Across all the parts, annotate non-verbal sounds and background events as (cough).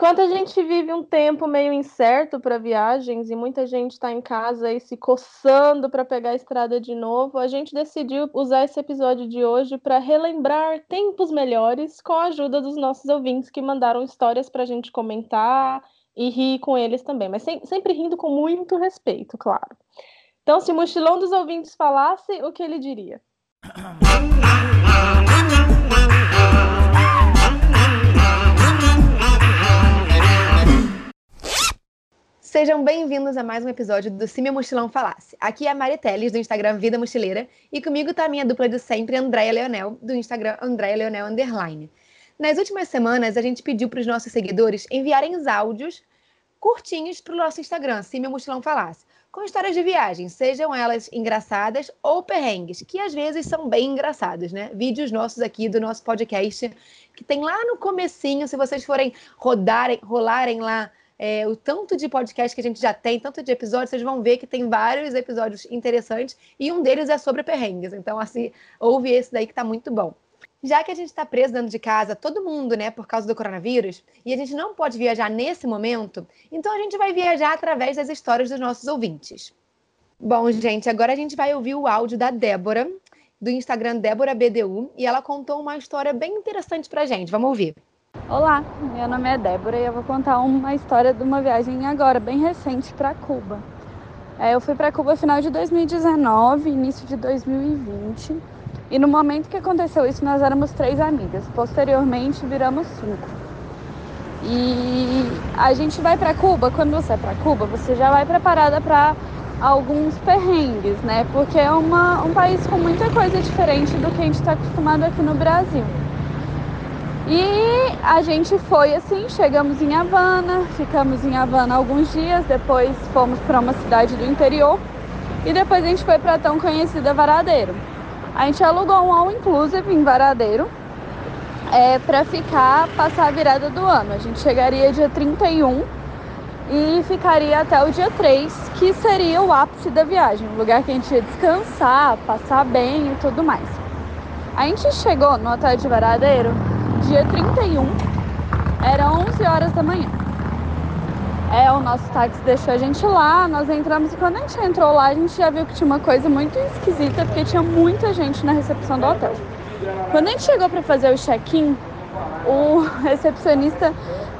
Enquanto a gente vive um tempo meio incerto para viagens e muita gente está em casa aí se coçando para pegar a estrada de novo, a gente decidiu usar esse episódio de hoje para relembrar tempos melhores com a ajuda dos nossos ouvintes que mandaram histórias para a gente comentar e rir com eles também, mas sem, sempre rindo com muito respeito, claro. Então, se o mochilão dos ouvintes falasse, o que ele diria? (clears throat) Sejam bem-vindos a mais um episódio do Se Meu Mochilão Falasse. Aqui é a Mari Teles, do Instagram Vida Mochileira, e comigo tá a minha dupla de sempre, Andréia Leonel, do Instagram Andréia Leonel Underline. Nas últimas semanas, a gente pediu para os nossos seguidores enviarem os áudios curtinhos para o nosso Instagram, Se Meu Mochilão Falasse, com histórias de viagem, sejam elas engraçadas ou perrengues, que às vezes são bem engraçados, né? Vídeos nossos aqui do nosso podcast, que tem lá no comecinho, se vocês forem rodarem, rolarem lá é, o tanto de podcast que a gente já tem, tanto de episódios, vocês vão ver que tem vários episódios interessantes e um deles é sobre perrengues. Então, assim, ouve esse daí que tá muito bom. Já que a gente está preso dentro de casa, todo mundo, né, por causa do coronavírus, e a gente não pode viajar nesse momento, então a gente vai viajar através das histórias dos nossos ouvintes. Bom, gente, agora a gente vai ouvir o áudio da Débora, do Instagram Débora BDU, e ela contou uma história bem interessante pra gente. Vamos ouvir. Olá, meu nome é Débora e eu vou contar uma história de uma viagem agora, bem recente, para Cuba. É, eu fui para Cuba final de 2019, início de 2020. E no momento que aconteceu isso, nós éramos três amigas. Posteriormente, viramos cinco. E a gente vai para Cuba. Quando você é para Cuba, você já vai preparada para alguns perrengues, né? Porque é uma, um país com muita coisa diferente do que a gente está acostumado aqui no Brasil. E a gente foi assim, chegamos em Havana, ficamos em Havana alguns dias, depois fomos para uma cidade do interior e depois a gente foi para a tão conhecida Varadeiro. A gente alugou um all inclusive em Varadeiro é, para ficar, passar a virada do ano. A gente chegaria dia 31 e ficaria até o dia 3, que seria o ápice da viagem, um lugar que a gente ia descansar, passar bem e tudo mais. A gente chegou no hotel de Varadeiro dia 31, era 11 horas da manhã. É, o nosso táxi deixou a gente lá, nós entramos e quando a gente entrou lá, a gente já viu que tinha uma coisa muito esquisita, porque tinha muita gente na recepção do hotel. Quando a gente chegou para fazer o check-in, o (laughs) recepcionista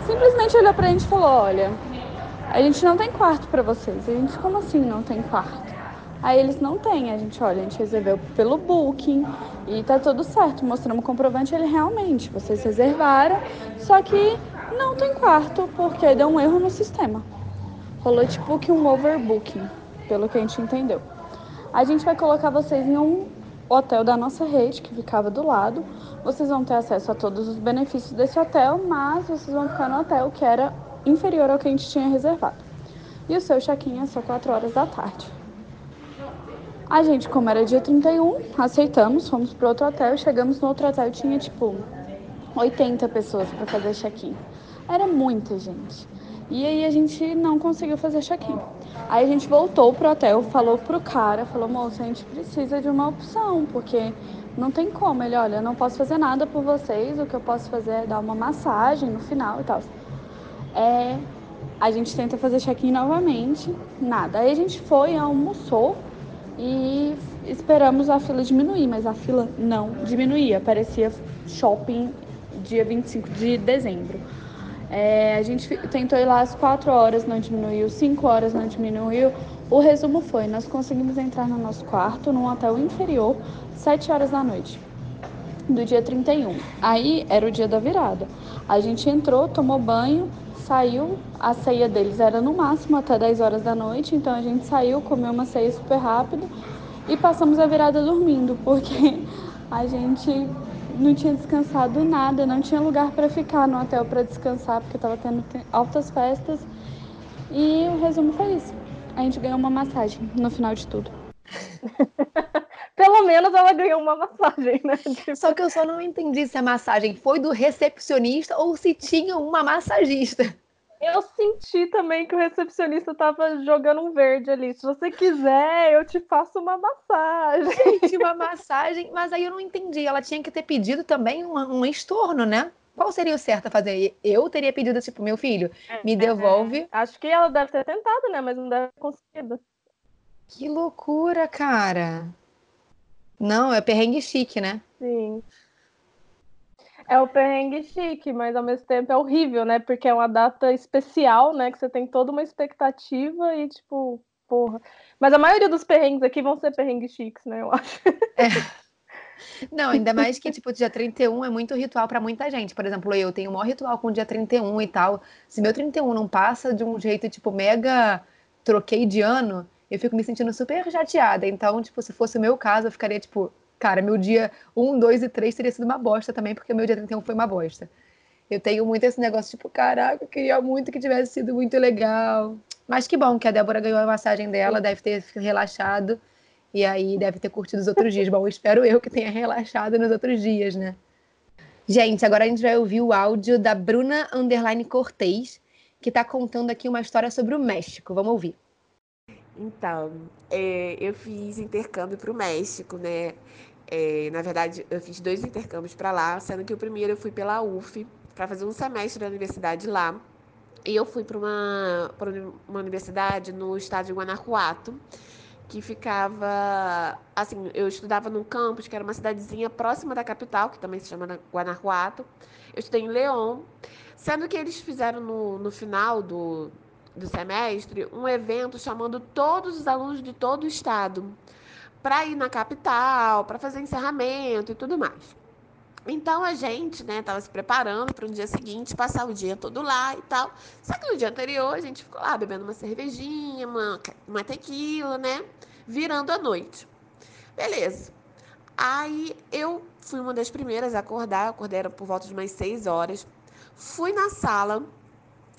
simplesmente olhou pra gente e falou: Olha, a gente não tem quarto para vocês. A gente, como assim não tem quarto? Aí eles não têm, a gente, olha, a gente reservou pelo Booking e tá tudo certo. Mostramos o comprovante, ele realmente, vocês reservaram, só que não tem quarto porque deu um erro no sistema. Rolou tipo que um overbooking, pelo que a gente entendeu. A gente vai colocar vocês em um hotel da nossa rede, que ficava do lado. Vocês vão ter acesso a todos os benefícios desse hotel, mas vocês vão ficar no hotel que era inferior ao que a gente tinha reservado. E o seu check-in é só 4 horas da tarde. A gente, como era dia 31, aceitamos, fomos para outro hotel. Chegamos no outro hotel e tinha tipo 80 pessoas para fazer check-in. Era muita gente. E aí a gente não conseguiu fazer check-in. Aí a gente voltou pro hotel, falou pro cara, falou, moço, a gente precisa de uma opção, porque não tem como. Ele, olha, eu não posso fazer nada por vocês, o que eu posso fazer é dar uma massagem no final e tal. É, a gente tenta fazer check-in novamente, nada. Aí a gente foi, almoçou e esperamos a fila diminuir, mas a fila não diminuía, parecia shopping dia 25 de dezembro. É, a gente tentou ir lá às 4 horas, não diminuiu, 5 horas não diminuiu. O resumo foi: nós conseguimos entrar no nosso quarto, num hotel inferior, 7 horas da noite, do dia 31. Aí era o dia da virada. A gente entrou, tomou banho, saiu, a ceia deles era no máximo até 10 horas da noite, então a gente saiu, comeu uma ceia super rápido e passamos a virada dormindo, porque (laughs) a gente não tinha descansado nada, não tinha lugar para ficar no hotel para descansar, porque estava tendo altas festas. E o resumo foi isso. A gente ganhou uma massagem no final de tudo. (laughs) Pelo menos ela ganhou uma massagem, né? Tipo... (laughs) Só que eu só não entendi se a massagem foi do recepcionista ou se tinha uma massagista. Eu senti também que o recepcionista tava jogando um verde ali. Se você quiser, eu te faço uma massagem. Gente, uma massagem. Mas aí eu não entendi. Ela tinha que ter pedido também um, um estorno, né? qual seria o certo a fazer? Eu teria pedido, tipo, meu filho, É, me devolve. Acho que ela deve ter tentado, né? Mas não deve ter conseguido. Que loucura, cara. Não, é perrengue chique, né? Sim. É o perrengue chique, mas ao mesmo tempo é horrível, né? Porque é uma data especial, né? Que você tem toda uma expectativa e, tipo, porra. Mas a maioria dos perrengues aqui vão ser perrengues chiques, né? Eu acho. Não, ainda mais que, tipo, dia 31 é muito ritual pra muita gente. Por exemplo, eu tenho o maior ritual com o dia 31 e tal. Se meu 31 não passa de um jeito, tipo, mega troquei de ano, eu fico me sentindo super chateada. Então, tipo, se fosse o meu caso, eu ficaria, tipo, cara, meu dia 1, 2 e 3 teria sido uma bosta também, porque meu dia 31 foi uma bosta. Eu tenho muito esse negócio, tipo, caraca, eu queria muito que tivesse sido muito legal. Mas que bom que a Débora ganhou a massagem dela, deve ter relaxado. E aí deve ter curtido os outros dias. Bom, espero eu que tenha relaxado nos outros dias, né? Gente, agora a gente vai ouvir o áudio da Bruna Underline Cortez, que tá contando aqui uma história sobre o México. Vamos ouvir. Então, é, eu fiz intercâmbio para o México, né? É, na verdade, eu fiz dois intercâmbios para lá, sendo que o primeiro eu fui pela UF para fazer um semestre da universidade lá. E eu fui para uma, uma universidade no estado de Guanajuato, que ficava. Assim, eu estudava num campus, que era uma cidadezinha próxima da capital, que também se chama Guanajuato. Eu estudei em León, sendo que eles fizeram no, no final do, do semestre um evento chamando todos os alunos de todo o estado para ir na capital, para fazer encerramento e tudo mais. Então a gente, né, tava se preparando para o dia seguinte passar o dia todo lá e tal. Só que no dia anterior a gente ficou lá bebendo uma cervejinha, uma, uma tequila, né, virando a noite. Beleza. Aí eu fui uma das primeiras a acordar, acordei por volta de umas seis horas. Fui na sala,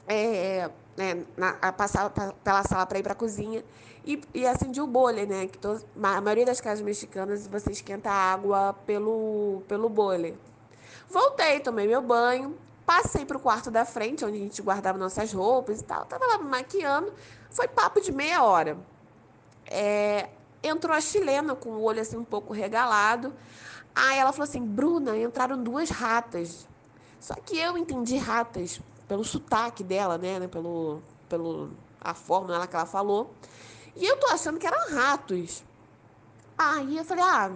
é, né, na, a passar pela sala para ir para a cozinha e, e acendi o boiler, né? Que a maioria das casas mexicanas você esquenta a água pelo, pelo boiler. Voltei, tomei meu banho, passei para o quarto da frente, onde a gente guardava nossas roupas e tal. Tava lá me maquiando, foi papo de meia hora. É, entrou a chilena com o olho assim um pouco regalado. Aí ela falou assim: Bruna, entraram duas ratas. Só que eu entendi ratas pelo sotaque dela, né? Pelo, pelo a forma que ela falou. E eu tô achando que eram ratos. Aí eu falei, ah,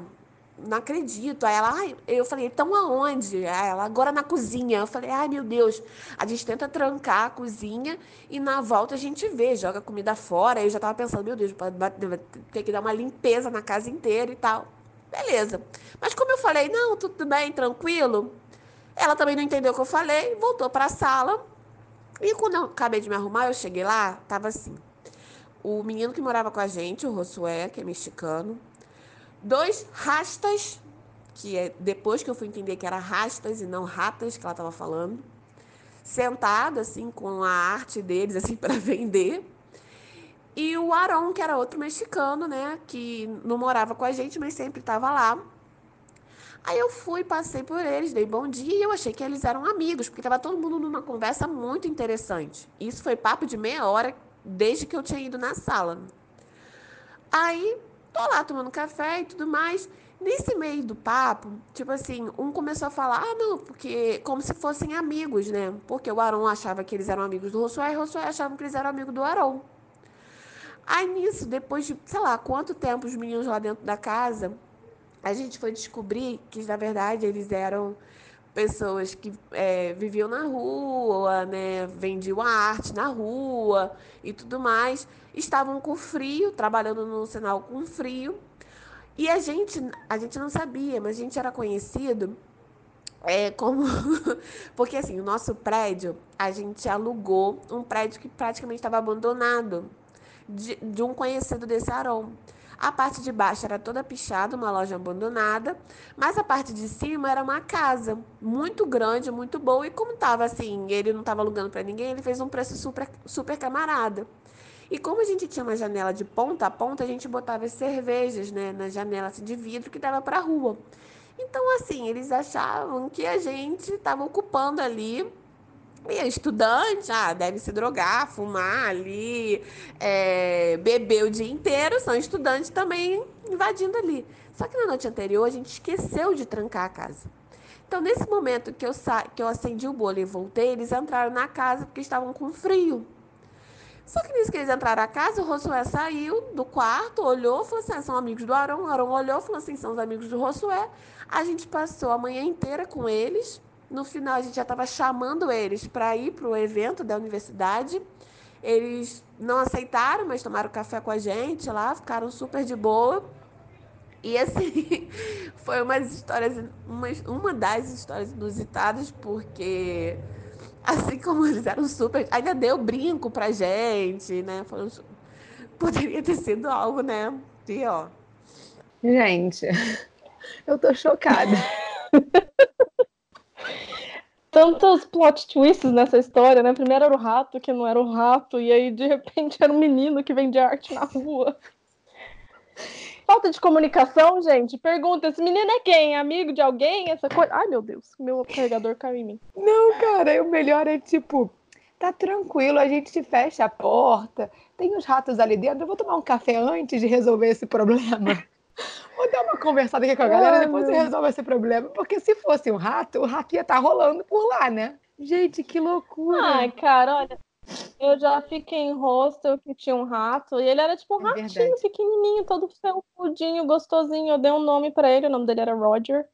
não acredito. Aí ela, eu falei, estão aonde? Aí ela, agora na cozinha. Eu falei, ai meu Deus, a gente tenta trancar a cozinha e na volta a gente vê, joga comida fora. Aí eu já tava pensando, meu Deus, ter que dar uma limpeza na casa inteira e tal. Beleza. Mas como eu falei, não, tudo bem, tranquilo. Ela também não entendeu o que eu falei, voltou para a sala. E quando eu acabei de me arrumar, eu cheguei lá, tava assim o menino que morava com a gente, o Josué, que é mexicano, dois rastas, que é depois que eu fui entender que era rastas e não ratas que ela estava falando, sentado assim com a arte deles assim (laughs) para vender. E o Aron, que era outro mexicano, né, que não morava com a gente, mas sempre estava lá. Aí eu fui, passei por eles, dei bom dia e eu achei que eles eram amigos, porque estava todo mundo numa conversa muito interessante. Isso foi papo de meia hora desde que eu tinha ido na sala. Aí, tô lá tomando café e tudo mais. Nesse meio do papo, tipo assim, um começou a falar, ah, não, porque como se fossem amigos, né? Porque o Aron achava que eles eram amigos do Rossué e o Rossué achava que eles eram amigos do Aron. Aí nisso, depois de, sei lá, quanto tempo os meninos lá dentro da casa, a gente foi descobrir que, na verdade, eles eram pessoas que é, viviam na rua, né, vendiam a arte na rua e tudo mais, estavam com frio, trabalhando no sinal com frio. E a gente, a gente não sabia, mas a gente era conhecido é, como. (laughs) Porque assim, o nosso prédio, a gente alugou um prédio que praticamente estava abandonado de, de um conhecido desse Aron. A parte de baixo era toda pichada, uma loja abandonada, mas a parte de cima era uma casa muito grande, muito boa. E como estava assim, ele não estava alugando para ninguém, ele fez um preço super, super camarada. E como a gente tinha uma janela de ponta a ponta, a gente botava as cervejas né, na janela assim, de vidro que dava para a rua. Então, assim, eles achavam que a gente estava ocupando ali e é estudante, ah, deve se drogar, fumar ali, é, beber o dia inteiro, são estudantes também invadindo ali. Só que na noite anterior a gente esqueceu de trancar a casa. Então, nesse momento que eu, sa que eu acendi o bolo e voltei, eles entraram na casa porque estavam com frio. Só que nisso que eles entraram na casa, o Rosué saiu do quarto, olhou, falou assim: ah, são amigos do Arão. O Arão olhou, falou assim: são os amigos do Rosué. A gente passou a manhã inteira com eles. No final, a gente já estava chamando eles para ir para o evento da universidade. Eles não aceitaram, mas tomaram café com a gente lá, ficaram super de boa. E assim, (laughs) foi umas histórias, uma, uma das histórias inusitadas, porque assim como eles eram super. Ainda deu brinco pra gente, né? Poderia ter sido algo, né? Pior. Gente, (laughs) eu tô chocada. (laughs) Tantos plot twists nessa história, né? Primeiro era o rato que não era o rato, e aí de repente (laughs) era um menino que vende arte na rua. Falta de comunicação, gente. Pergunta: esse menino é quem? Amigo de alguém? Essa coisa. Ai, meu Deus, meu carregador caiu em mim. Não, cara, o melhor é tipo, tá tranquilo, a gente fecha a porta, tem os ratos ali dentro. Eu vou tomar um café antes de resolver esse problema. (laughs) Vou dar uma conversada aqui com a galera, depois eu resolvo esse problema. Porque se fosse um rato, o rato ia estar tá rolando por lá, né? Gente, que loucura. Ai, cara, olha, eu já fiquei em hostel que tinha um rato, e ele era tipo um é ratinho verdade. pequenininho, todo felpudinho, gostosinho. Eu dei um nome para ele, o nome dele era Roger.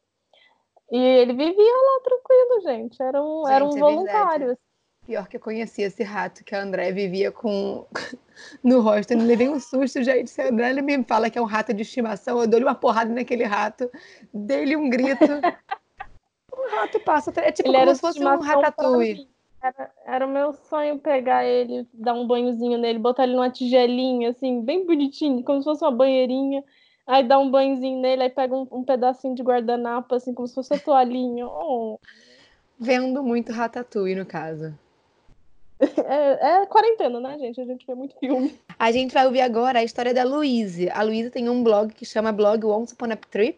E ele vivia lá tranquilo, gente. Era um, gente, era um é voluntário. Verdade. Pior que eu conhecia esse rato que a André vivia com (laughs) no rosto. Eu levei um susto, gente. Se a André me fala que é um rato de estimação, eu dou-lhe uma porrada naquele rato, dei-lhe um grito. (laughs) o rato passa. É tipo ele como se fosse um ratatouille. Era, era o meu sonho pegar ele, dar um banhozinho nele, botar ele numa tigelinha, assim, bem bonitinho, como se fosse uma banheirinha. Aí dá um banhozinho nele, aí pega um, um pedacinho de guardanapo, assim, como se fosse uma toalhinha. Oh. Vendo muito Ratatouille, no caso. É, é, quarentena, né, gente? A gente vê muito filme. A gente vai ouvir agora a história da Louise. A Louise tem um blog que chama Blog Once Upon a Trip.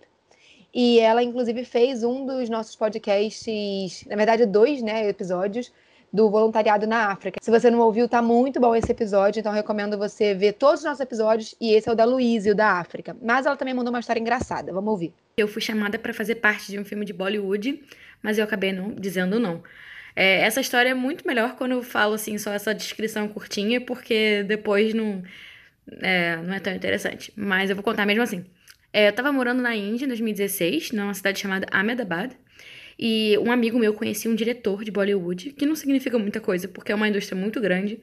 E ela, inclusive, fez um dos nossos podcasts, na verdade, dois né, episódios do voluntariado na África. Se você não ouviu, tá muito bom esse episódio, então recomendo você ver todos os nossos episódios e esse é o da Luísa, o da África. Mas ela também mandou uma história engraçada, vamos ouvir. Eu fui chamada para fazer parte de um filme de Bollywood, mas eu acabei não, dizendo não. É, essa história é muito melhor quando eu falo assim só essa descrição curtinha, porque depois não é, não é tão interessante. Mas eu vou contar mesmo assim. É, eu tava morando na Índia em 2016, numa cidade chamada Ahmedabad. E um amigo meu conhecia um diretor de Bollywood, que não significa muita coisa, porque é uma indústria muito grande,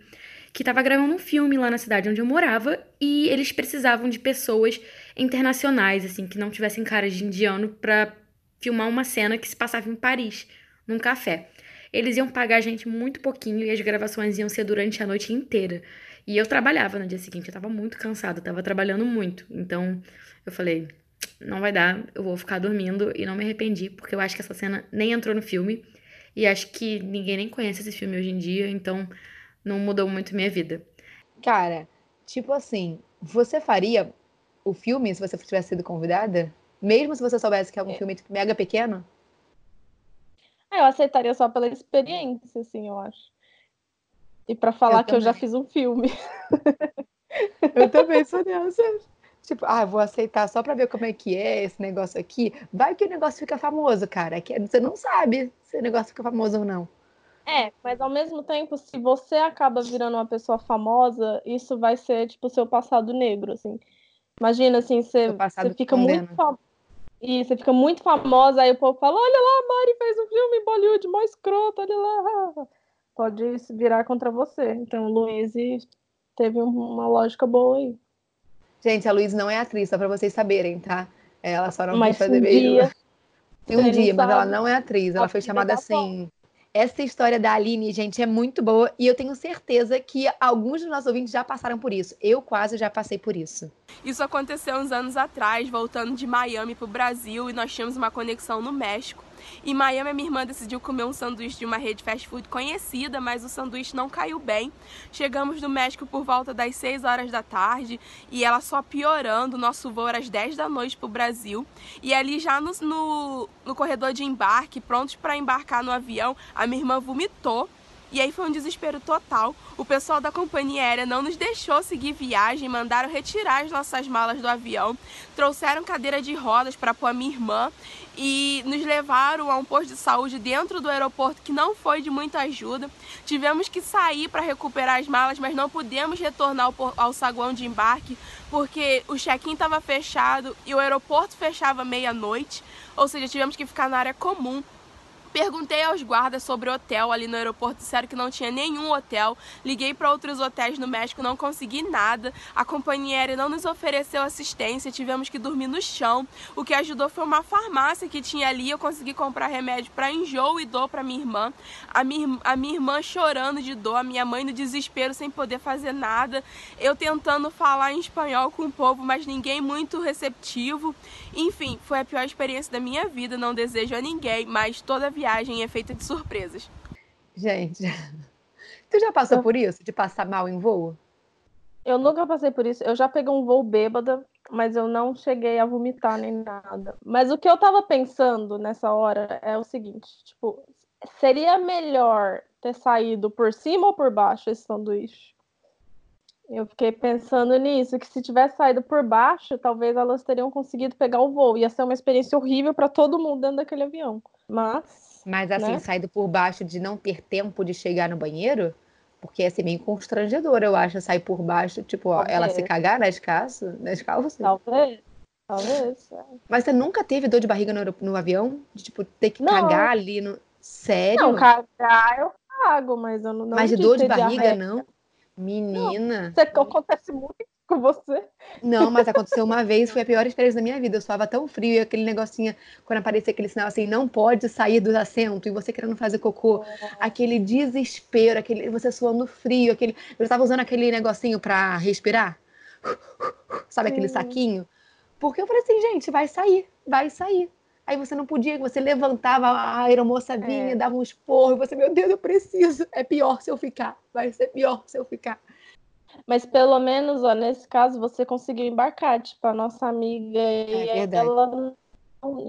que estava gravando um filme lá na cidade onde eu morava e eles precisavam de pessoas internacionais, assim, que não tivessem cara de indiano para filmar uma cena que se passava em Paris, num café. Eles iam pagar a gente muito pouquinho e as gravações iam ser durante a noite inteira. E eu trabalhava no dia seguinte, eu tava muito cansada, tava trabalhando muito. Então eu falei, não vai dar, eu vou ficar dormindo e não me arrependi, porque eu acho que essa cena nem entrou no filme e acho que ninguém nem conhece esse filme hoje em dia, então não mudou muito minha vida. Cara, tipo assim, você faria o filme se você tivesse sido convidada? Mesmo se você soubesse que é um é. filme tipo, mega pequeno? É, eu aceitaria só pela experiência, assim, eu acho. E para falar eu que também. eu já fiz um filme. (laughs) eu também sou dessa. Tipo, ah, vou aceitar só pra ver como é que é esse negócio aqui. Vai que o negócio fica famoso, cara. Que você não sabe se o negócio fica famoso ou não. É, mas ao mesmo tempo, se você acaba virando uma pessoa famosa, isso vai ser, tipo, seu passado negro, assim. Imagina, assim, você, você fica muito famosa. E você fica muito famosa, aí o povo fala: olha lá, a Mari fez um filme em Bollywood, mó escroto, olha lá. (laughs) Pode se virar contra você. Então, o Luiz teve uma lógica boa aí. Gente, a Luísa não é atriz, só pra vocês saberem, tá? Ela só não mas quis fazer beijo. Dia, Tem um dia, mas ela não é atriz. Ela foi chamada assim. Essa história da Aline, gente, é muito boa e eu tenho certeza que alguns dos nossos ouvintes já passaram por isso. Eu quase já passei por isso. Isso aconteceu uns anos atrás, voltando de Miami para o Brasil e nós tínhamos uma conexão no México. Em Miami, a minha irmã decidiu comer um sanduíche de uma rede fast food conhecida, mas o sanduíche não caiu bem. Chegamos no México por volta das 6 horas da tarde e ela só piorando. Nosso voo era às 10 da noite para o Brasil. E ali já no, no, no corredor de embarque, prontos para embarcar no avião, a minha irmã vomitou E aí foi um desespero total. O pessoal da companhia aérea não nos deixou seguir viagem, mandaram retirar as nossas malas do avião, trouxeram cadeira de rodas para pôr a minha irmã e nos levaram a um posto de saúde dentro do aeroporto que não foi de muita ajuda. Tivemos que sair para recuperar as malas, mas não pudemos retornar ao, saguão de embarque porque o check-in estava fechado e o aeroporto fechava meia-noite, ou seja, tivemos que ficar na área comum Perguntei aos guardas sobre hotel ali no aeroporto, disseram que não tinha nenhum hotel. Liguei para outros hotéis no México, não consegui nada. A companhia aérea não nos ofereceu assistência, tivemos que dormir no chão. O que ajudou foi uma farmácia que tinha ali. Eu consegui comprar remédio para enjoo e dor para minha irmã. A minha, a minha irmã chorando de dor, a minha mãe no desespero sem poder fazer nada. Eu tentando falar em espanhol com o povo, mas ninguém muito receptivo. Enfim, foi a pior experiência da minha vida. Não desejo a ninguém, mas toda a viagem é feita de surpresas. Gente, (laughs) tu já passou por isso? De passar mal em voo? Eu nunca passei por isso. Eu já peguei um voo bêbada, mas eu não cheguei a vomitar nem nada. Mas o que eu tava pensando nessa hora é o seguinte: tipo, seria melhor ter saído por cima ou por baixo esse sanduíche? Eu fiquei pensando nisso, que se tivesse saído por baixo, talvez elas teriam conseguido pegar o voo. Ia ser uma experiência horrível para todo mundo dentro daquele avião. Mas mas assim, né? saído por baixo de não ter tempo de chegar no banheiro, porque ia ser meio constrangedor, eu acho, sair por baixo, tipo, ó, ela se cagar nas calças, nas calças. Talvez. Talvez. É. Mas você nunca teve dor de barriga no, no avião? De, tipo, ter que não. cagar ali no. Sério? Não, cagar eu cago, mas eu não. não mas de dor de barriga, diarreia. não? Menina. Não, isso acontece muito com você. Não, mas aconteceu uma vez, foi a pior experiência da minha vida. Eu suava tão frio e aquele negocinho, quando aparecia aquele sinal assim, não pode sair do assento e você querendo fazer cocô, aquele desespero, aquele você suando frio, aquele. Eu estava usando aquele negocinho para respirar. Sabe Sim. aquele saquinho? Porque eu falei assim, gente, vai sair, vai sair. Aí você não podia, você levantava, a aeromoça vinha, é. dava um esporro, e você, meu Deus, eu preciso. É pior se eu ficar, vai ser pior se eu ficar. Mas pelo menos, ó, nesse caso, você conseguiu embarcar. Tipo, a nossa amiga, é e ela não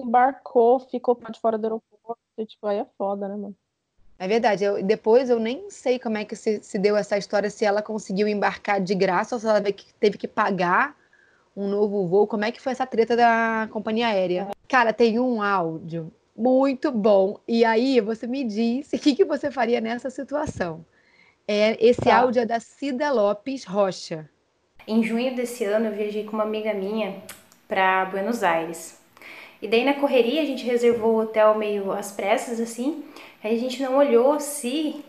embarcou, ficou de fora do aeroporto. Tipo, aí é foda, né, mano? É verdade. Eu, depois eu nem sei como é que se, se deu essa história, se ela conseguiu embarcar de graça ou se ela teve que pagar um novo voo. Como é que foi essa treta da companhia aérea? Cara, tem um áudio muito bom. E aí você me diz (laughs) o que, que você faria nessa situação. É, esse tá. áudio é da Cida Lopes Rocha. Em junho desse ano, eu viajei com uma amiga minha para Buenos Aires. E daí na correria a gente reservou o hotel meio às pressas assim. Aí a gente não olhou se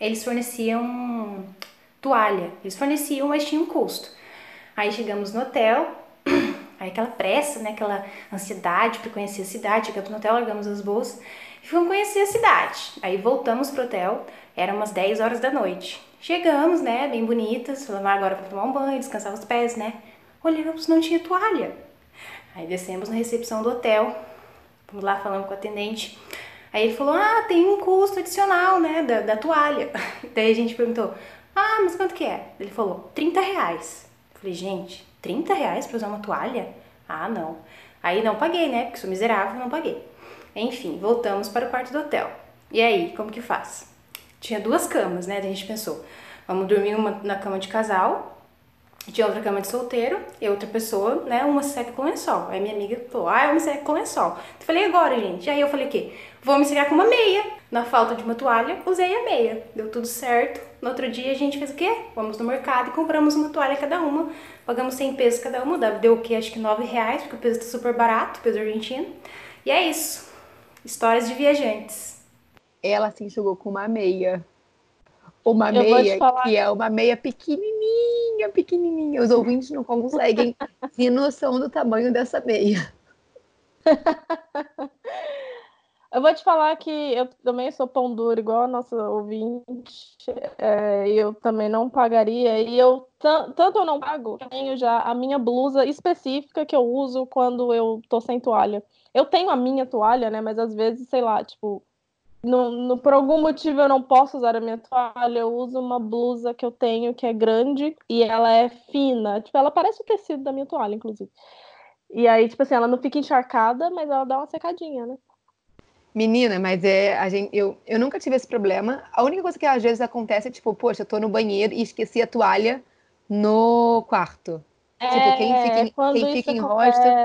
eles forneciam toalha. Eles forneciam, mas tinha um custo. Aí chegamos no hotel, (clears throat) aí aquela pressa, né, aquela ansiedade para conhecer a cidade. Chegamos no hotel, largamos as bolsas e fomos conhecer a cidade. Aí voltamos pro hotel. Era umas 10 horas da noite. Chegamos, né, bem bonitas, falamos ah, agora para tomar um banho, descansar os pés, né? Olhamos, não tinha toalha. Aí descemos na recepção do hotel, vamos lá falando com o atendente. Aí ele falou, ah, tem um custo adicional, né, da, da toalha. (laughs) Daí a gente perguntou, ah, mas quanto que é? Ele falou, 30 reais. Eu falei, gente, 30 reais pra usar uma toalha? Ah, não. Aí não paguei, né, porque sou miserável, não paguei. Enfim, voltamos para o quarto do hotel. E aí, como que faz? Tinha duas camas, né? a gente pensou, vamos dormir uma na cama de casal, tinha outra cama de solteiro e outra pessoa, né? Uma seca com lençol. Aí minha amiga falou, ah, é uma seca com lençol. Eu falei, agora, gente? Aí eu falei, o quê? Vou me secar com uma meia. Na falta de uma toalha, usei a meia. Deu tudo certo. No outro dia a gente fez o quê? Vamos no mercado e compramos uma toalha cada uma. Pagamos 100 pesos cada uma. Deu o quê? Acho que 9 reais, porque o peso tá super barato, peso argentino. E é isso. Histórias de viajantes ela se enxugou com uma meia. Uma eu meia que é uma meia pequenininha, pequenininha. Os ouvintes não conseguem (laughs) ter noção do tamanho dessa meia. (laughs) Eu vou te falar que eu também sou pão duro, igual a nossa ouvinte. É, eu também não pagaria. E eu, tanto eu não pago, tenho já a minha blusa específica que eu uso quando eu tô sem toalha. Eu tenho a minha toalha, né? Mas às vezes, sei lá, tipo, no, no, por algum motivo eu não posso usar a minha toalha, eu uso uma blusa que eu tenho que é grande e ela é fina. Tipo, ela parece o tecido da minha toalha, inclusive. E aí, tipo assim, ela não fica encharcada, mas ela dá uma secadinha, né? Menina, mas é, a gente, eu, eu nunca tive esse problema. A única coisa que às vezes acontece é tipo, poxa, eu tô no banheiro e esqueci a toalha no quarto. É, tipo, quem fica, em, quem fica em hostel,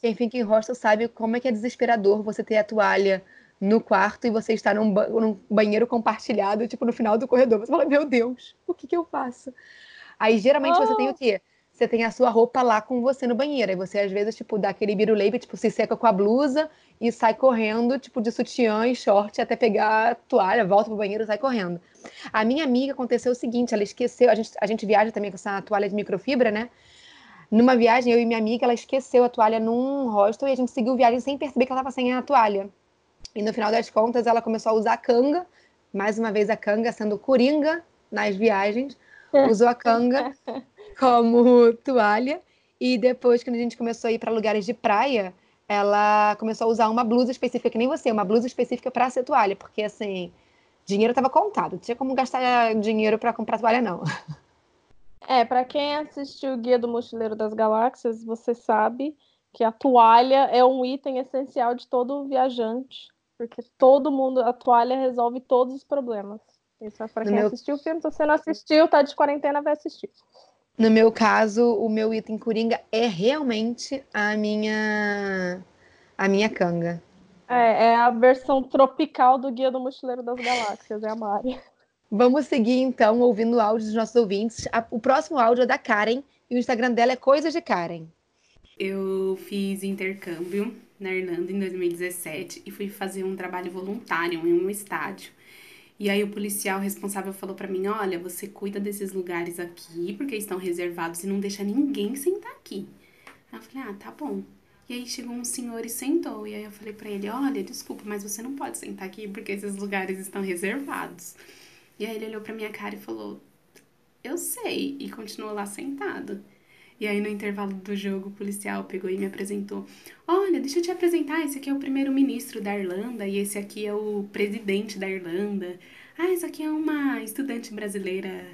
quem fica em hostel sabe como é que é desesperador você ter a toalha no quarto e você estar num, ba- num banheiro compartilhado, tipo, no final do corredor. Você fala, meu Deus, o que que eu faço? Aí, geralmente, você tem o quê? Você tem a sua roupa lá com você no banheiro. Aí você, às vezes, tipo, dá aquele biruleibe, tipo, se seca com a blusa e sai correndo, tipo, de sutiã e short até pegar a toalha, volta pro banheiro e sai correndo. A minha amiga aconteceu o seguinte, ela esqueceu, a gente, a gente viaja também com essa toalha de microfibra, né? Numa viagem, eu e minha amiga, ela esqueceu a toalha num hostel e a gente seguiu viagem sem perceber que ela estava sem a toalha. E no final das contas, ela começou a usar a canga, mais uma vez a canga sendo coringa nas viagens, (laughs) usou a canga (laughs) (laughs) como toalha. E depois, quando a gente começou a ir para lugares de praia, ela começou a usar uma blusa específica, que nem você, uma blusa específica para ser toalha, porque assim, dinheiro estava contado, não tinha como gastar dinheiro para comprar toalha, não. É, pra quem assistiu o Guia do Mochileiro das Galáxias, você sabe que a toalha é um item essencial de todo viajante, porque todo mundo, a toalha resolve todos os problemas. Isso é No quem meu- assistiu o filme. Se você não assistiu, tá de quarentena, vai assistir. No meu caso, o meu item coringa é realmente a minha a minha canga. É, é a versão tropical do Guia do Mochileiro das Galáxias, é a Mari. Vamos seguir então ouvindo o áudio dos nossos ouvintes. O próximo áudio é da Karen e o Instagram dela é Coisas de Karen. Eu fiz intercâmbio na Irlanda em 2017 e fui fazer um trabalho voluntário em um estádio. E aí o policial responsável falou pra mim: "Olha, você cuida desses lugares aqui porque estão reservados e não deixa ninguém sentar aqui". Aí eu falei: "Ah, tá bom". E aí chegou um senhor e sentou. E aí eu falei pra ele: "Olha, desculpa, mas você não pode sentar aqui porque esses lugares estão reservados". E aí ele olhou pra minha cara e falou: "Eu sei", e continuou lá sentado. E aí, no intervalo do jogo, o policial pegou e me apresentou. Olha, deixa eu te apresentar, esse aqui é o primeiro-ministro da Irlanda e esse aqui é o presidente da Irlanda. Ah, essa aqui é uma estudante brasileira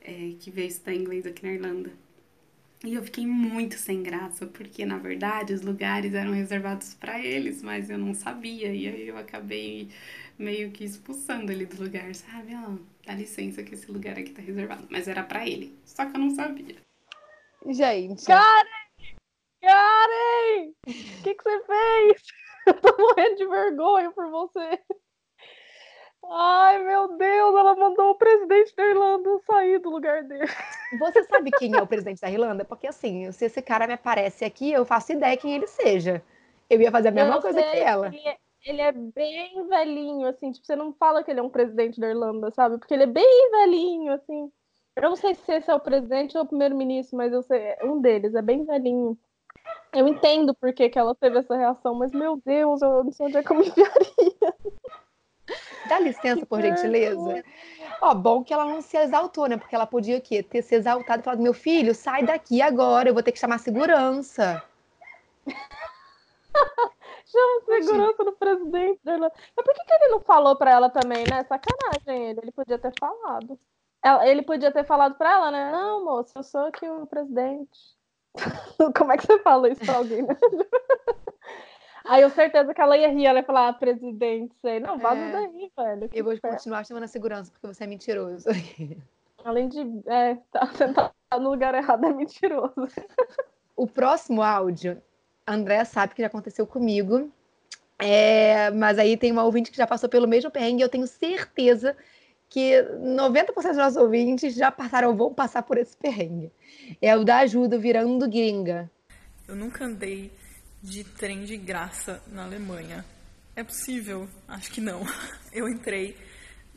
é, que veio estudar inglês aqui na Irlanda. E eu fiquei muito sem graça, porque na verdade os lugares eram reservados para eles, mas eu não sabia. E aí eu acabei meio que expulsando ele do lugar, sabe? Ó, dá licença que esse lugar aqui tá reservado. Mas era para ele, só que eu não sabia. Gente, Karen! O que, que você fez? (laughs) Eu tô morrendo de vergonha por você. Ai, meu Deus, ela mandou o presidente da Irlanda sair do lugar dele. você sabe quem é o presidente da Irlanda? Porque assim, se esse cara me aparece aqui, eu faço ideia quem ele seja. Eu ia fazer a mesma coisa sei que ela. Ele é, ele é bem velhinho, assim, tipo, você não fala que ele é um presidente da Irlanda, sabe? Porque ele é bem velhinho, assim. Eu não sei se esse é o presidente ou o primeiro-ministro, mas eu sei, um deles é bem velhinho. Eu entendo por que, que ela teve essa reação, mas meu Deus, eu não sei onde é que eu me enfiaria. Dá licença, por gentileza. Ó, bom que ela não se exaltou, né? Porque ela podia o quê? Ter se exaltado e falado, meu filho, sai daqui agora, eu vou ter que chamar segurança. (laughs) Chama segurança do presidente Irlanda. Mas por que, que ele não falou pra ela também, né? Sacanagem ele. Ele podia ter falado. Ele podia ter falado pra ela, né? Não, moço, eu sou aqui o presidente. (laughs) Como é que você fala isso pra alguém, né? (laughs) Aí eu certeza que ela ia rir, ela ia falar, ah, presidente, sei. Não, vaza É. daí, velho. Eu vou continuar chamando a segurança, porque você é mentiroso. (laughs) Além de é, tá, sentar no lugar errado é mentiroso. O próximo áudio, a Andrea sabe que já aconteceu comigo. É, mas aí tem uma ouvinte que já passou pelo mesmo perrengue e eu tenho certeza que 90% dos nossos ouvintes já passaram ou vão passar por esse perrengue. É o da ajuda virando gringa. Eu nunca andei de trem de graça na Alemanha. É possível? Acho que não. (laughs) Eu entrei,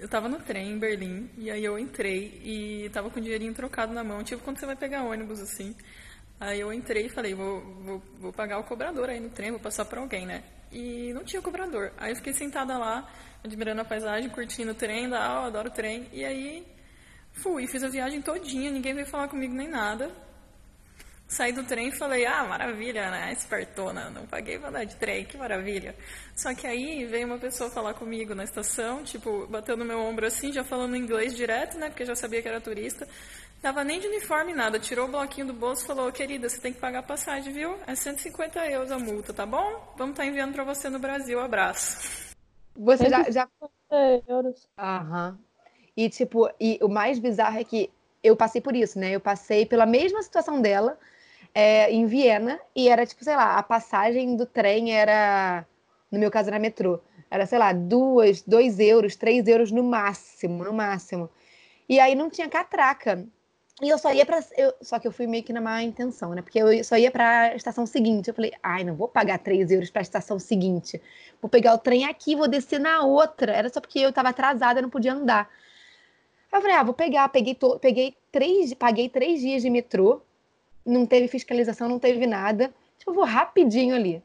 eu tava no trem em Berlim, e aí eu entrei e tava com o dinheirinho trocado na mão, tipo quando você vai pegar ônibus assim. Aí eu entrei e falei, vou, vou, vou pagar o cobrador aí no trem, vou passar pra alguém, né? E não tinha cobrador. Aí eu fiquei sentada lá, admirando a paisagem, curtindo o trem, lá, eu adoro o trem. E aí fui, fiz a viagem todinha, ninguém veio falar comigo nem nada. Saí do trem e falei, ah, maravilha, né? Espertona, não paguei pra andar de trem, que maravilha. Só que aí veio uma pessoa falar comigo na estação, tipo, bateu no meu ombro assim, já falando inglês direto, né? Porque já sabia que era turista. Tava nem de uniforme nada, tirou o bloquinho do bolso e falou, querida, você tem que pagar a passagem, viu? É 150 euros a multa, tá bom? Vamos estar enviando pra você no Brasil, abraço. Você já, já... euros. Aham. E, tipo, e o mais bizarro é que eu passei por isso, né? Eu passei pela mesma situação dela é, em Viena e era, tipo, sei lá, a passagem do trem era, no meu caso, era metrô. Era, sei lá, duas, dois euros, três euros no máximo, no máximo. E aí não tinha catraca. E eu só ia para Só que eu fui meio que na má intenção, né? Porque eu só ia para a estação seguinte. Eu falei, ai, não vou pagar 3 euros para a estação seguinte. Vou pegar o trem aqui, vou descer na outra. Era só porque eu estava atrasada, não podia andar. Aí eu falei, ah, vou pegar. Peguei, to... Peguei três, paguei três dias de metrô. Não teve fiscalização, não teve nada. Tipo, eu vou rapidinho ali.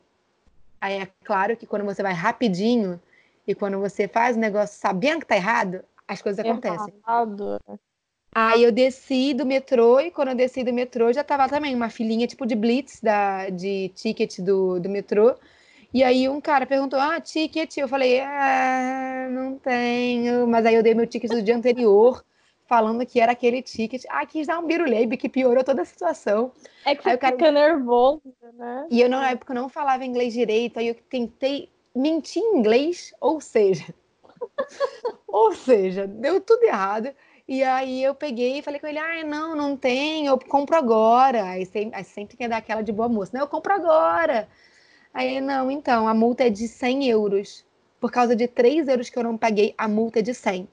Aí é claro que quando você vai rapidinho e quando você faz o negócio sabendo que tá errado, as coisas acontecem. Errado. Aí eu desci do metrô e quando eu desci do metrô já tava também uma filinha tipo de blitz da, de ticket do, do metrô. E aí um cara perguntou, ah, ticket? Eu falei, ah, não tenho. Mas aí eu dei meu ticket do dia anterior, falando que era aquele ticket. Ah, quis dar um biruleibe que piorou toda a situação. É que aí você fica nervoso, né? E eu na época não falava inglês direito, aí eu tentei mentir em inglês, ou seja... (laughs) ou seja, deu tudo errado. E aí eu peguei e falei com ele, ah, não, não tem, eu compro agora. Aí sempre, aí sempre quer dar aquela de boa moça, não, eu compro agora. Aí, não, então, a multa é de 100 euros. Por causa de 3 euros que eu não paguei, a multa é de 100.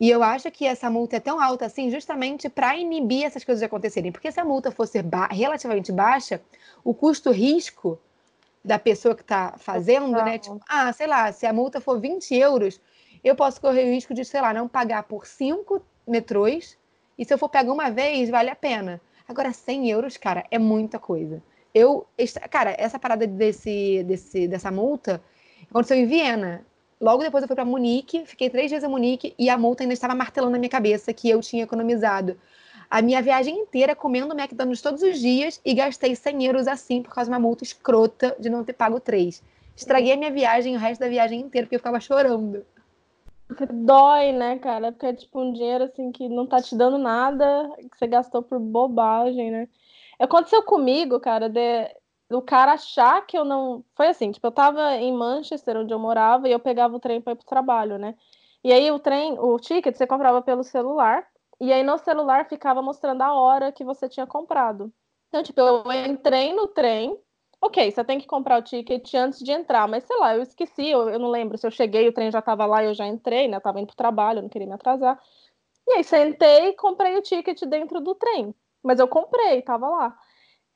E eu acho que essa multa é tão alta assim, justamente para inibir essas coisas de acontecerem. Porque se a multa fosse ba relativamente baixa, o custo-risco da pessoa que está fazendo, né? Tipo, ah, sei lá, se a multa for 20 euros, eu posso correr o risco de, sei lá, não pagar por cinco metrôs, e se eu for pegar uma vez, vale a pena. Agora, 100 euros, cara, é muita coisa. Eu, cara, essa parada desse, desse, dessa multa aconteceu em Viena. Logo depois eu fui para Munique, fiquei três dias em Munique e a multa ainda estava martelando na minha cabeça que eu tinha economizado a minha viagem inteira comendo McDonald's todos os dias e gastei 100 euros assim por causa de uma multa escrota de não ter pago três. Estraguei a minha viagem, o resto da viagem inteira, porque eu ficava chorando. Porque dói, né, cara? Porque é tipo um dinheiro assim que não tá te dando nada, que você gastou por bobagem, né? Aconteceu comigo, cara, de o cara achar que eu não. Foi assim, tipo, eu tava em Manchester, onde eu morava, e eu pegava o trem para ir pro trabalho, né? E aí o trem, o ticket você comprava pelo celular, e aí no celular ficava mostrando a hora que você tinha comprado. Então, tipo, eu entrei no trem, ok, você tem que comprar o ticket antes de entrar, mas sei lá, eu esqueci, eu, eu não lembro se eu cheguei, o trem já estava lá e eu já entrei, né? Eu tava indo pro trabalho, não queria me atrasar. E aí sentei e comprei o ticket dentro do trem. Mas eu comprei, tava lá.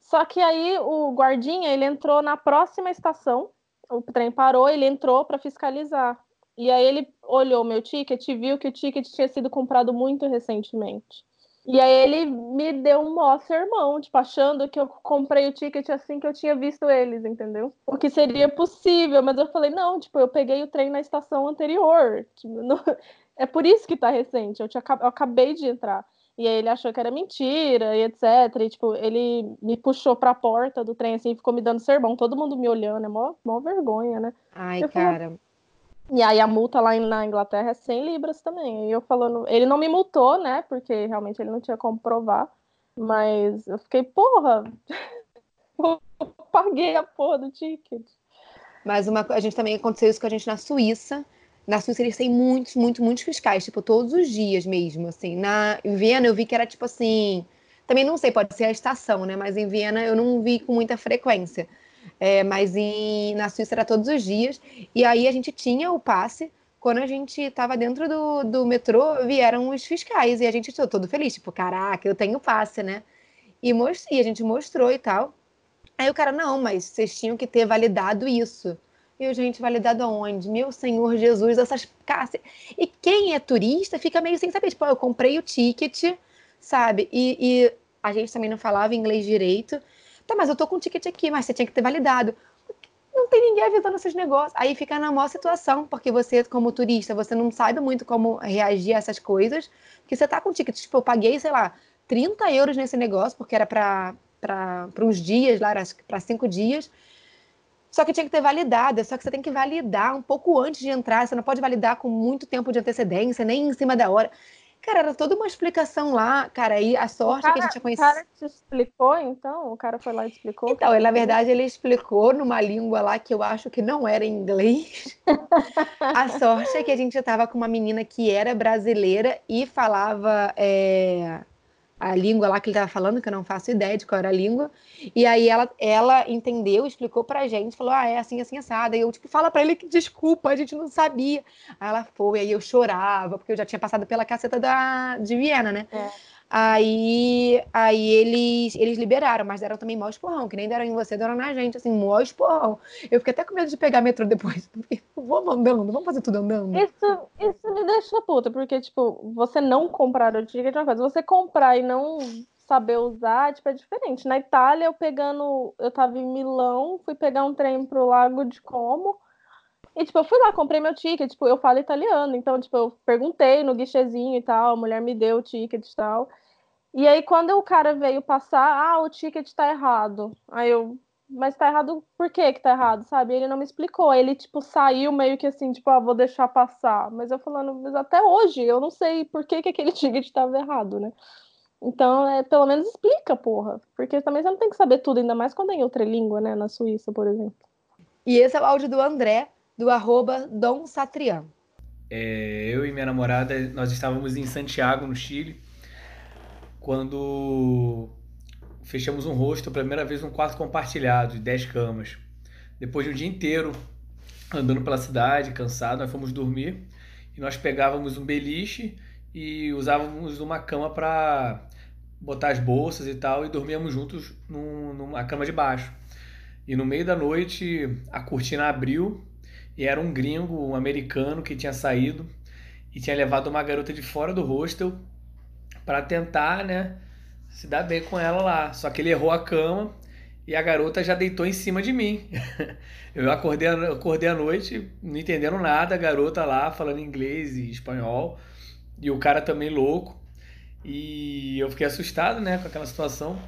Só que aí o guardinha, ele entrou na próxima estação, o trem parou, ele entrou para fiscalizar. E aí ele olhou meu ticket e viu que o ticket tinha sido comprado muito recentemente. E aí ele me deu um mó sermão, tipo, achando que eu comprei o ticket assim que eu tinha visto eles, entendeu? O que seria possível, mas eu falei, não, tipo, eu peguei o trem na estação anterior. Tipo, (laughs) não... É por isso que tá recente, eu, tinha... eu acabei de entrar. E aí ele achou que era mentira e etc. E, tipo, ele me puxou pra porta do trem, assim, ficou me dando sermão, todo mundo me olhando, é mó, mó vergonha, né? Ai, eu cara... Falei, e aí a multa lá na Inglaterra é 100 libras também. E eu falando, ele não me multou, né? Porque realmente ele não tinha como provar. Mas eu fiquei, porra, (laughs) eu paguei a porra do ticket. Mas uma, a gente também aconteceu isso com a gente na Suíça. Na Suíça eles têm muitos, muitos, muitos fiscais, tipo, todos os dias mesmo, assim. Na, em Viena eu vi que era tipo assim. Também não sei, pode ser a estação, né? Mas em Viena eu não vi com muita frequência. É, mas em, na Suíça era todos os dias. E aí a gente tinha o passe. Quando a gente estava dentro do, do metrô, vieram os fiscais e a gente ficou todo feliz, tipo, caraca, eu tenho passe, né? E, most... e a gente mostrou e tal. Aí o cara, não, mas vocês tinham que ter validado isso. E eu, gente, validado aonde? Meu Senhor Jesus, essas. E quem é turista fica meio sem saber. Tipo, eu comprei o ticket, sabe? E, e a gente também não falava inglês direito. Tá, mas eu tô com o ticket aqui, mas você tinha que ter validado. Não tem ninguém avisando esses negócios. Aí fica na maior situação, porque você, como turista, você não sabe muito como reagir a essas coisas, porque você tá com o ticket. Tipo, eu paguei, sei lá, 30 euros nesse negócio, porque era para uns dias lá, para cinco dias. Só que tinha que ter validado, só que você tem que validar um pouco antes de entrar, você não pode validar com muito tempo de antecedência, nem em cima da hora. Cara, era toda uma explicação lá, cara, e a sorte cara, que a gente tinha conhecido. O cara te explicou, então? O cara foi lá e explicou? Então, ele, na verdade, ele explicou numa língua lá que eu acho que não era inglês. (laughs) a sorte é que a gente estava com uma menina que era brasileira e falava é, a língua lá que ele estava falando, que eu não faço ideia de qual era a língua. E aí ela, ela entendeu, explicou pra gente, falou: ah, é assim, assim, assada. E eu, tipo, fala pra ele que desculpa, a gente não sabia. Aí ela foi, aí eu chorava, porque eu já tinha passado pela caceta da, de Viena, né? É. Aí, aí eles, eles liberaram, mas deram também mó esporrão, que nem deram em você, deram na gente, assim, mó esporrão. Eu fiquei até com medo de pegar metrô depois. (laughs) vamos andando, vamos fazer tudo andando. Isso, isso me deixa puta, porque, tipo, você não comprar o ticket é uma coisa, você comprar e não saber usar, tipo, é diferente. Na Itália, eu pegando, eu tava em Milão, fui pegar um trem pro Lago de Como, e, tipo, eu fui lá, comprei meu ticket, tipo, eu falo italiano, então, tipo, eu perguntei no guichezinho e tal, a mulher me deu o ticket e tal. E aí, quando o cara veio passar, ah, o ticket tá errado. Aí eu, mas tá errado por que que tá errado, sabe? Ele não me explicou. Ele, tipo, saiu meio que assim, tipo, ah, vou deixar passar. Mas eu falando, mas até hoje eu não sei por que que aquele (laughs) ticket tava errado, né? Então, é, pelo menos explica, porra. Porque também você não tem que saber tudo, ainda mais quando é em outra língua, né? Na Suíça, por exemplo. E esse é o áudio do André, do arroba Dom Satrian. É, eu e minha namorada, nós estávamos em Santiago, no Chile quando fechamos um rosto, a primeira vez um quarto compartilhado de 10 camas. Depois de um dia inteiro andando pela cidade, cansado, nós fomos dormir e nós pegávamos um beliche e usávamos uma cama para botar as bolsas e tal e dormíamos juntos num, numa cama de baixo. E no meio da noite a cortina abriu e era um gringo, um americano que tinha saído e tinha levado uma garota de fora do hostel para tentar, né, se dar bem com ela lá. Só que ele errou a cama e a garota já deitou em cima de mim. (laughs) eu acordei, acordei à noite, não entendendo nada, a garota lá falando inglês e espanhol e o cara também louco. E eu fiquei assustado, né, com aquela situação.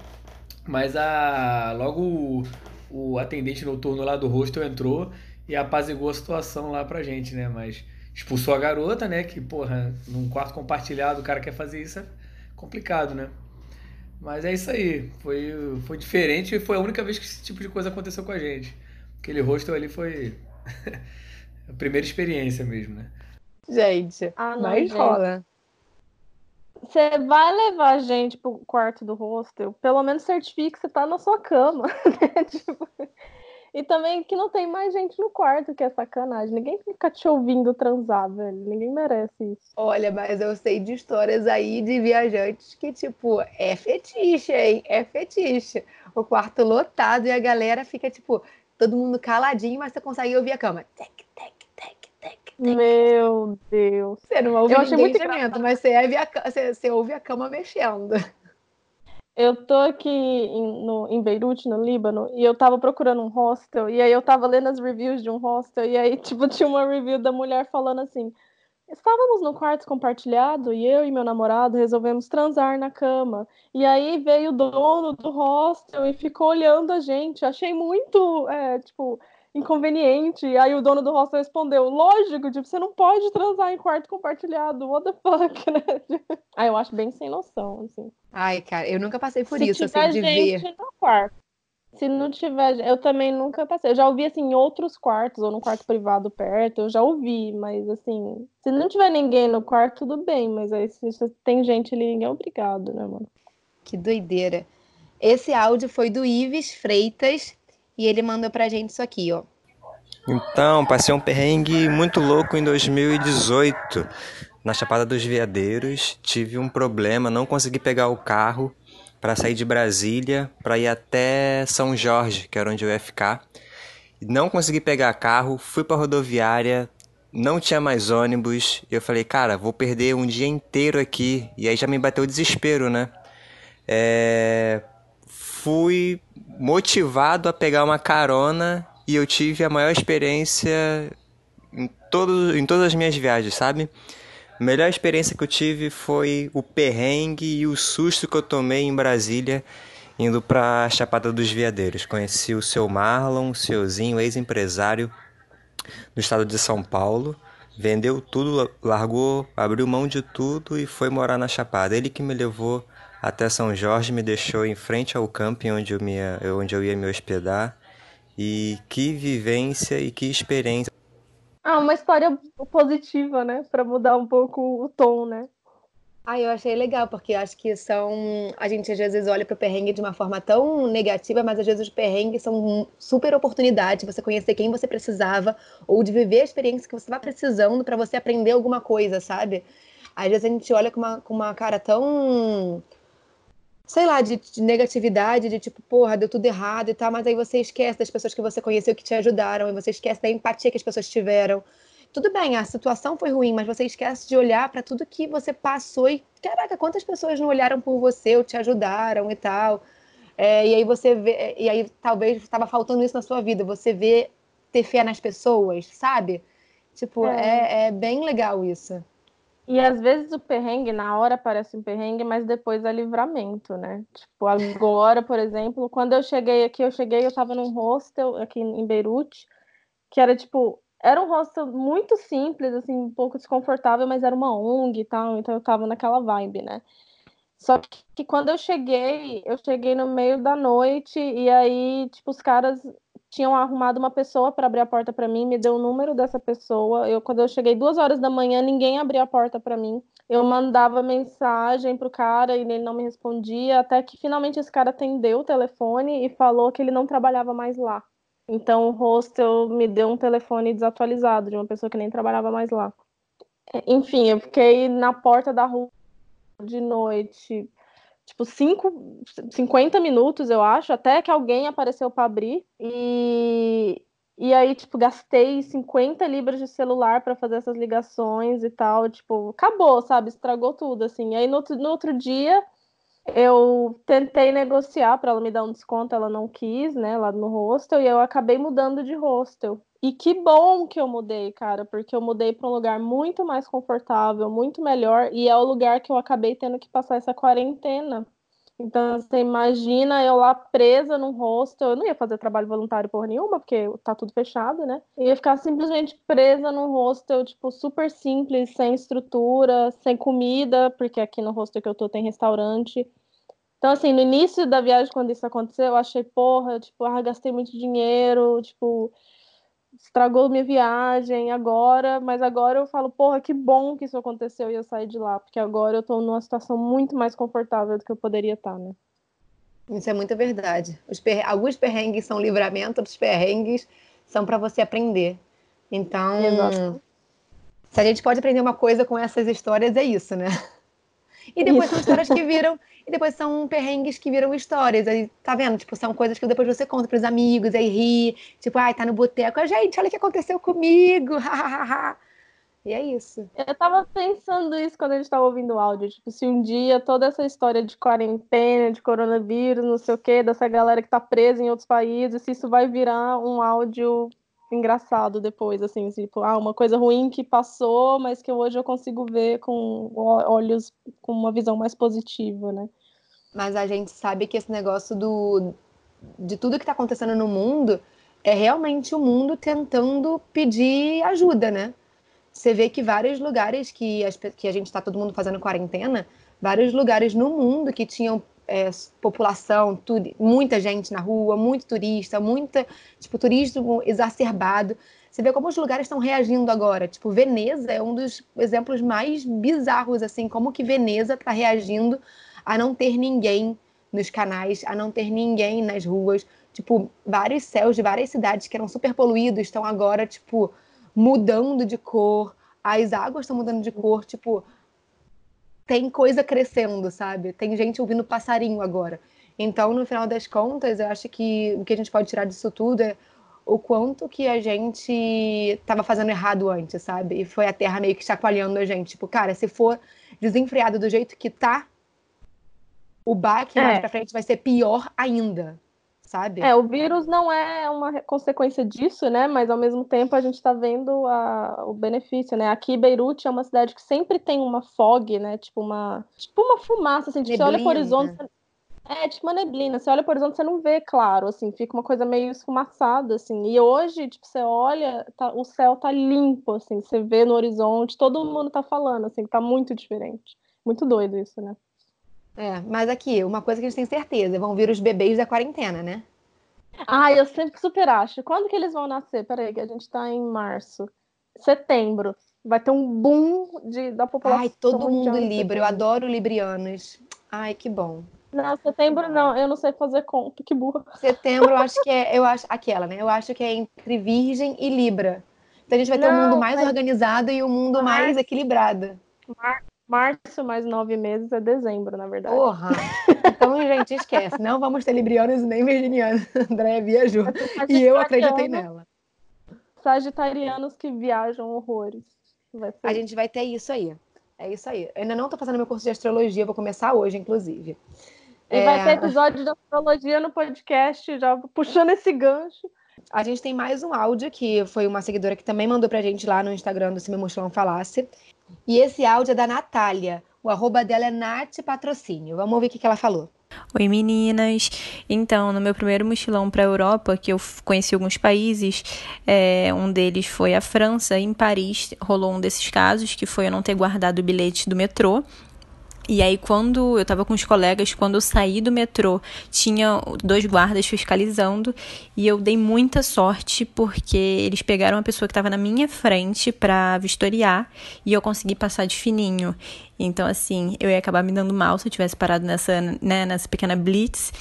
Mas a logo o, o atendente noturno lá do hostel entrou e apaziguou a situação lá pra gente, né? Mas expulsou a garota, né? Que, porra, num quarto compartilhado o cara quer fazer isso, complicado, né? Mas é isso aí. Foi, foi diferente e foi a única vez que esse tipo de coisa aconteceu com a gente. Aquele hostel ali foi (laughs) a primeira experiência mesmo, né? Gente, ah, não, mas gente. rola. Você vai levar a gente pro quarto do hostel, pelo menos certifique que você tá na sua cama. (laughs) Né? tipo, e também que não tem mais gente no quarto, que é sacanagem. Ninguém fica te ouvindo transar, velho. Ninguém merece isso. Olha, mas eu sei de histórias aí de viajantes que, tipo, é fetiche, hein? É fetiche. O quarto lotado e a galera fica, tipo, todo mundo caladinho, mas você consegue ouvir a cama. Tec, tec, tec, tec, tec. Meu Deus. Você não ouve eu ninguém gemendo, mas você a, você, você ouve a cama mexendo. Eu tô aqui em, no, em Beirute, no Líbano, e eu tava procurando um hostel, e aí eu tava lendo as reviews de um hostel, e aí, (laughs) tipo, tinha uma review da mulher falando assim: Estávamos no quarto compartilhado e eu e meu namorado resolvemos transar na cama. E aí veio o dono do hostel e ficou olhando a gente. Achei muito, é, tipo, inconveniente. Aí o dono do hostel respondeu: Lógico, tipo, você não pode transar em quarto compartilhado. What the fuck, (laughs) né? Aí eu acho bem sem noção, assim. Ai, cara, eu nunca passei por Se isso, assim, de gente ver. No quarto. Se não tiver, eu também nunca passei. Eu já ouvi assim em outros quartos ou no quarto privado perto, eu já ouvi, mas assim, se não tiver ninguém no quarto, tudo bem, mas aí se tem gente ali, ninguém é obrigado, né, mano? Que doideira. Esse áudio foi do Ives Freitas e ele mandou pra gente isso aqui, ó. Então, passei um perrengue muito louco em 2018. Na Chapada dos Veadeiros, tive um problema, não consegui pegar o carro para sair de Brasília para ir até São Jorge, que era onde eu ia ficar. Não consegui pegar carro, fui para rodoviária, não tinha mais ônibus. E eu falei, cara, vou perder um dia inteiro aqui. E aí já me bateu o desespero, né? É... Fui motivado a pegar uma carona e eu tive a maior experiência em, todo, em todas as minhas viagens, sabe? A melhor experiência que eu tive foi o perrengue e o susto que eu tomei em Brasília indo para Chapada dos Veadeiros. Conheci o seu Marlon, o seuzinho, ex-empresário do estado de São Paulo. vendeu tudo, largou, abriu mão de tudo e foi morar na Chapada. Ele que me levou até São Jorge, me deixou em frente ao camping onde eu, me, onde eu ia me hospedar. E que vivência e que experiência. Ah, uma história positiva, né? Para mudar um pouco o tom, né? Ah, eu achei legal, porque acho que são. A gente às vezes olha para o perrengue de uma forma tão negativa, mas às vezes os perrengues são super oportunidade de você conhecer quem você precisava, ou de viver a experiência que você estava precisando para você aprender alguma coisa, sabe? Às vezes a gente olha com uma, com uma cara tão. Sei lá, de, de negatividade, de tipo, porra, deu tudo errado e tal, mas aí você esquece das pessoas que você conheceu que te ajudaram, e você esquece da empatia que as pessoas tiveram tudo bem, a situação foi ruim, mas você esquece de olhar para tudo que você passou e, caraca, quantas pessoas não olharam por você ou te ajudaram e tal. É, e aí você vê, e aí talvez estava faltando isso na sua vida, você vê ter fé nas pessoas, sabe? Tipo, é. é, é bem legal isso. E às vezes o perrengue, na hora parece um perrengue, mas depois é livramento, né? Tipo, agora, por exemplo, quando eu cheguei aqui, eu cheguei, eu tava num hostel aqui em Beirute, que era tipo era um hostel muito simples, assim, um pouco desconfortável, mas era uma ONG e tal, então eu tava naquela vibe, né? Só que quando eu cheguei, eu cheguei no meio da noite e aí, tipo, os caras tinham arrumado uma pessoa para abrir a porta para mim, me deu o número dessa pessoa. Eu, quando eu cheguei duas horas da manhã, ninguém abria a porta para mim. Eu mandava mensagem pro cara e ele não me respondia, até que finalmente esse cara atendeu o telefone e falou que ele não trabalhava mais lá. Então o hostel me deu um telefone desatualizado de uma pessoa que nem trabalhava mais lá. Enfim, eu fiquei na porta da rua de noite, tipo, cinco, 50 minutos, eu acho, até que alguém apareceu para abrir. E, e aí, tipo, gastei 50 libras de celular para fazer essas ligações e tal. Tipo, acabou, sabe? Estragou tudo, assim. Aí no, no outro dia eu tentei negociar para ela me dar um desconto, ela não quis, né, lá no hostel, e eu acabei mudando de hostel. E que bom que eu mudei, cara, porque eu mudei para um lugar muito mais confortável, muito melhor, e é o lugar que eu acabei tendo que passar essa quarentena. Então, você imagina eu lá presa num hostel, eu não ia fazer trabalho voluntário por nenhuma, porque tá tudo fechado, né? Eu ia ficar simplesmente presa num hostel, tipo, super simples, sem estrutura, sem comida, porque aqui no hostel que eu tô tem restaurante. Então, assim, no início da viagem, quando isso aconteceu, eu achei, porra, tipo, ah, gastei muito dinheiro, tipo, estragou minha viagem agora, mas agora eu falo, porra, que bom que isso aconteceu e eu saí de lá, porque agora eu tô numa situação muito mais confortável do que eu poderia estar, né? Isso é muita verdade. Os per... Alguns perrengues são livramento, outros perrengues são para você aprender. Então, Exato. se a gente pode aprender uma coisa com essas histórias, é isso, né? E depois isso. são histórias que viram (laughs) e depois são perrengues que viram histórias. Aí, tá vendo? Tipo, são coisas que depois você conta pros amigos, aí ri. Tipo, ai, tá no boteco. Gente, olha o que aconteceu comigo. (laughs) e é isso. Eu tava pensando isso quando a gente tava ouvindo o áudio. Tipo, se um dia toda essa história de quarentena, de coronavírus, não sei o quê, dessa galera que tá presa em outros países, se isso vai virar um áudio engraçado depois, assim, tipo, ah, uma coisa ruim que passou, mas que hoje eu consigo ver com olhos, com uma visão mais positiva, né? Mas a gente sabe que esse negócio do, de tudo que está acontecendo no mundo é realmente o mundo tentando pedir ajuda, né? Você vê que vários lugares que, as, que a gente está todo mundo fazendo quarentena, vários lugares no mundo que tinham é, população, muita gente na rua, muito turista, muita, tipo, turismo exacerbado. Você vê como os lugares estão reagindo agora. Tipo, Veneza é um dos exemplos mais bizarros, assim, como que Veneza está reagindo a não ter ninguém nos canais, a não ter ninguém nas ruas. Tipo, vários céus de várias cidades que eram super poluídos estão agora, tipo, mudando de cor. As águas estão mudando de cor, tipo, tem coisa crescendo, sabe? Tem gente ouvindo passarinho agora. Então, no final das contas, eu acho que o que a gente pode tirar disso tudo é o quanto que a gente estava fazendo errado antes, sabe? E foi a Terra meio que chacoalhando a gente. Tipo, cara, se for desenfreado do jeito que tá, o baque é. mais pra frente vai ser pior ainda sabe? É, o vírus não é uma consequência disso, né? Mas ao mesmo tempo a gente está vendo a, o benefício, né? Aqui Beirute é uma cidade que sempre tem uma fog, né? Tipo uma, tipo uma fumaça, assim, tipo, você olha para o horizonte, É, tipo uma neblina. Você olha por horizonte, você não vê claro, assim, fica uma coisa meio esfumaçada, assim. E hoje, tipo, você olha, tá, o céu tá limpo, assim, você vê no horizonte, todo mundo tá falando, assim, tá muito diferente. Muito doido isso, né? É, mas aqui, uma coisa que a gente tem certeza, vão vir os bebês da quarentena, né? Ah, eu sempre super acho. Quando que eles vão nascer? Peraí, que a gente tá em março. Setembro. Vai ter um boom de, da população. Ai, todo mundo Libra. Eu adoro librianos. Ai, que bom. Não, setembro não, eu não sei fazer conta, que burra. Setembro eu acho que é, (laughs) eu acho, aquela, né? Eu acho que é entre Virgem e Libra. Então a gente vai ter não, um mundo mais mas... organizado e um mundo mais equilibrado. Mar... Março mais nove meses é dezembro, na verdade. Porra! Então, gente, esquece. Não vamos ter librianos nem virginianos. (laughs) Andréia viajou. E eu acreditei nela. Sagitarianos que viajam horrores. A gente vai ter isso aí. É isso aí. Eu ainda não tô fazendo meu curso de astrologia, vou começar hoje, inclusive. E é... vai ter episódio de astrologia no podcast, já puxando esse gancho. A gente tem mais um áudio que foi uma seguidora que também mandou pra gente lá no Instagram do Se Me Mostrou Falasse. E esse áudio é da Natália. O arroba dela é Nath Patrocínio. Vamos ouvir o que ela falou. Oi meninas! Então, no meu primeiro mochilão para a Europa, que eu conheci alguns países, é, um deles foi a França, em Paris rolou um desses casos, que foi eu não ter guardado o bilhete do metrô, e aí, quando eu tava com os colegas, quando eu saí do metrô, tinha dois guardas fiscalizando e eu dei muita sorte porque eles pegaram uma pessoa que estava na minha frente para vistoriar e eu consegui passar de fininho. Então, assim, eu ia acabar me dando mal se eu tivesse parado nessa, né, nessa pequena blitz,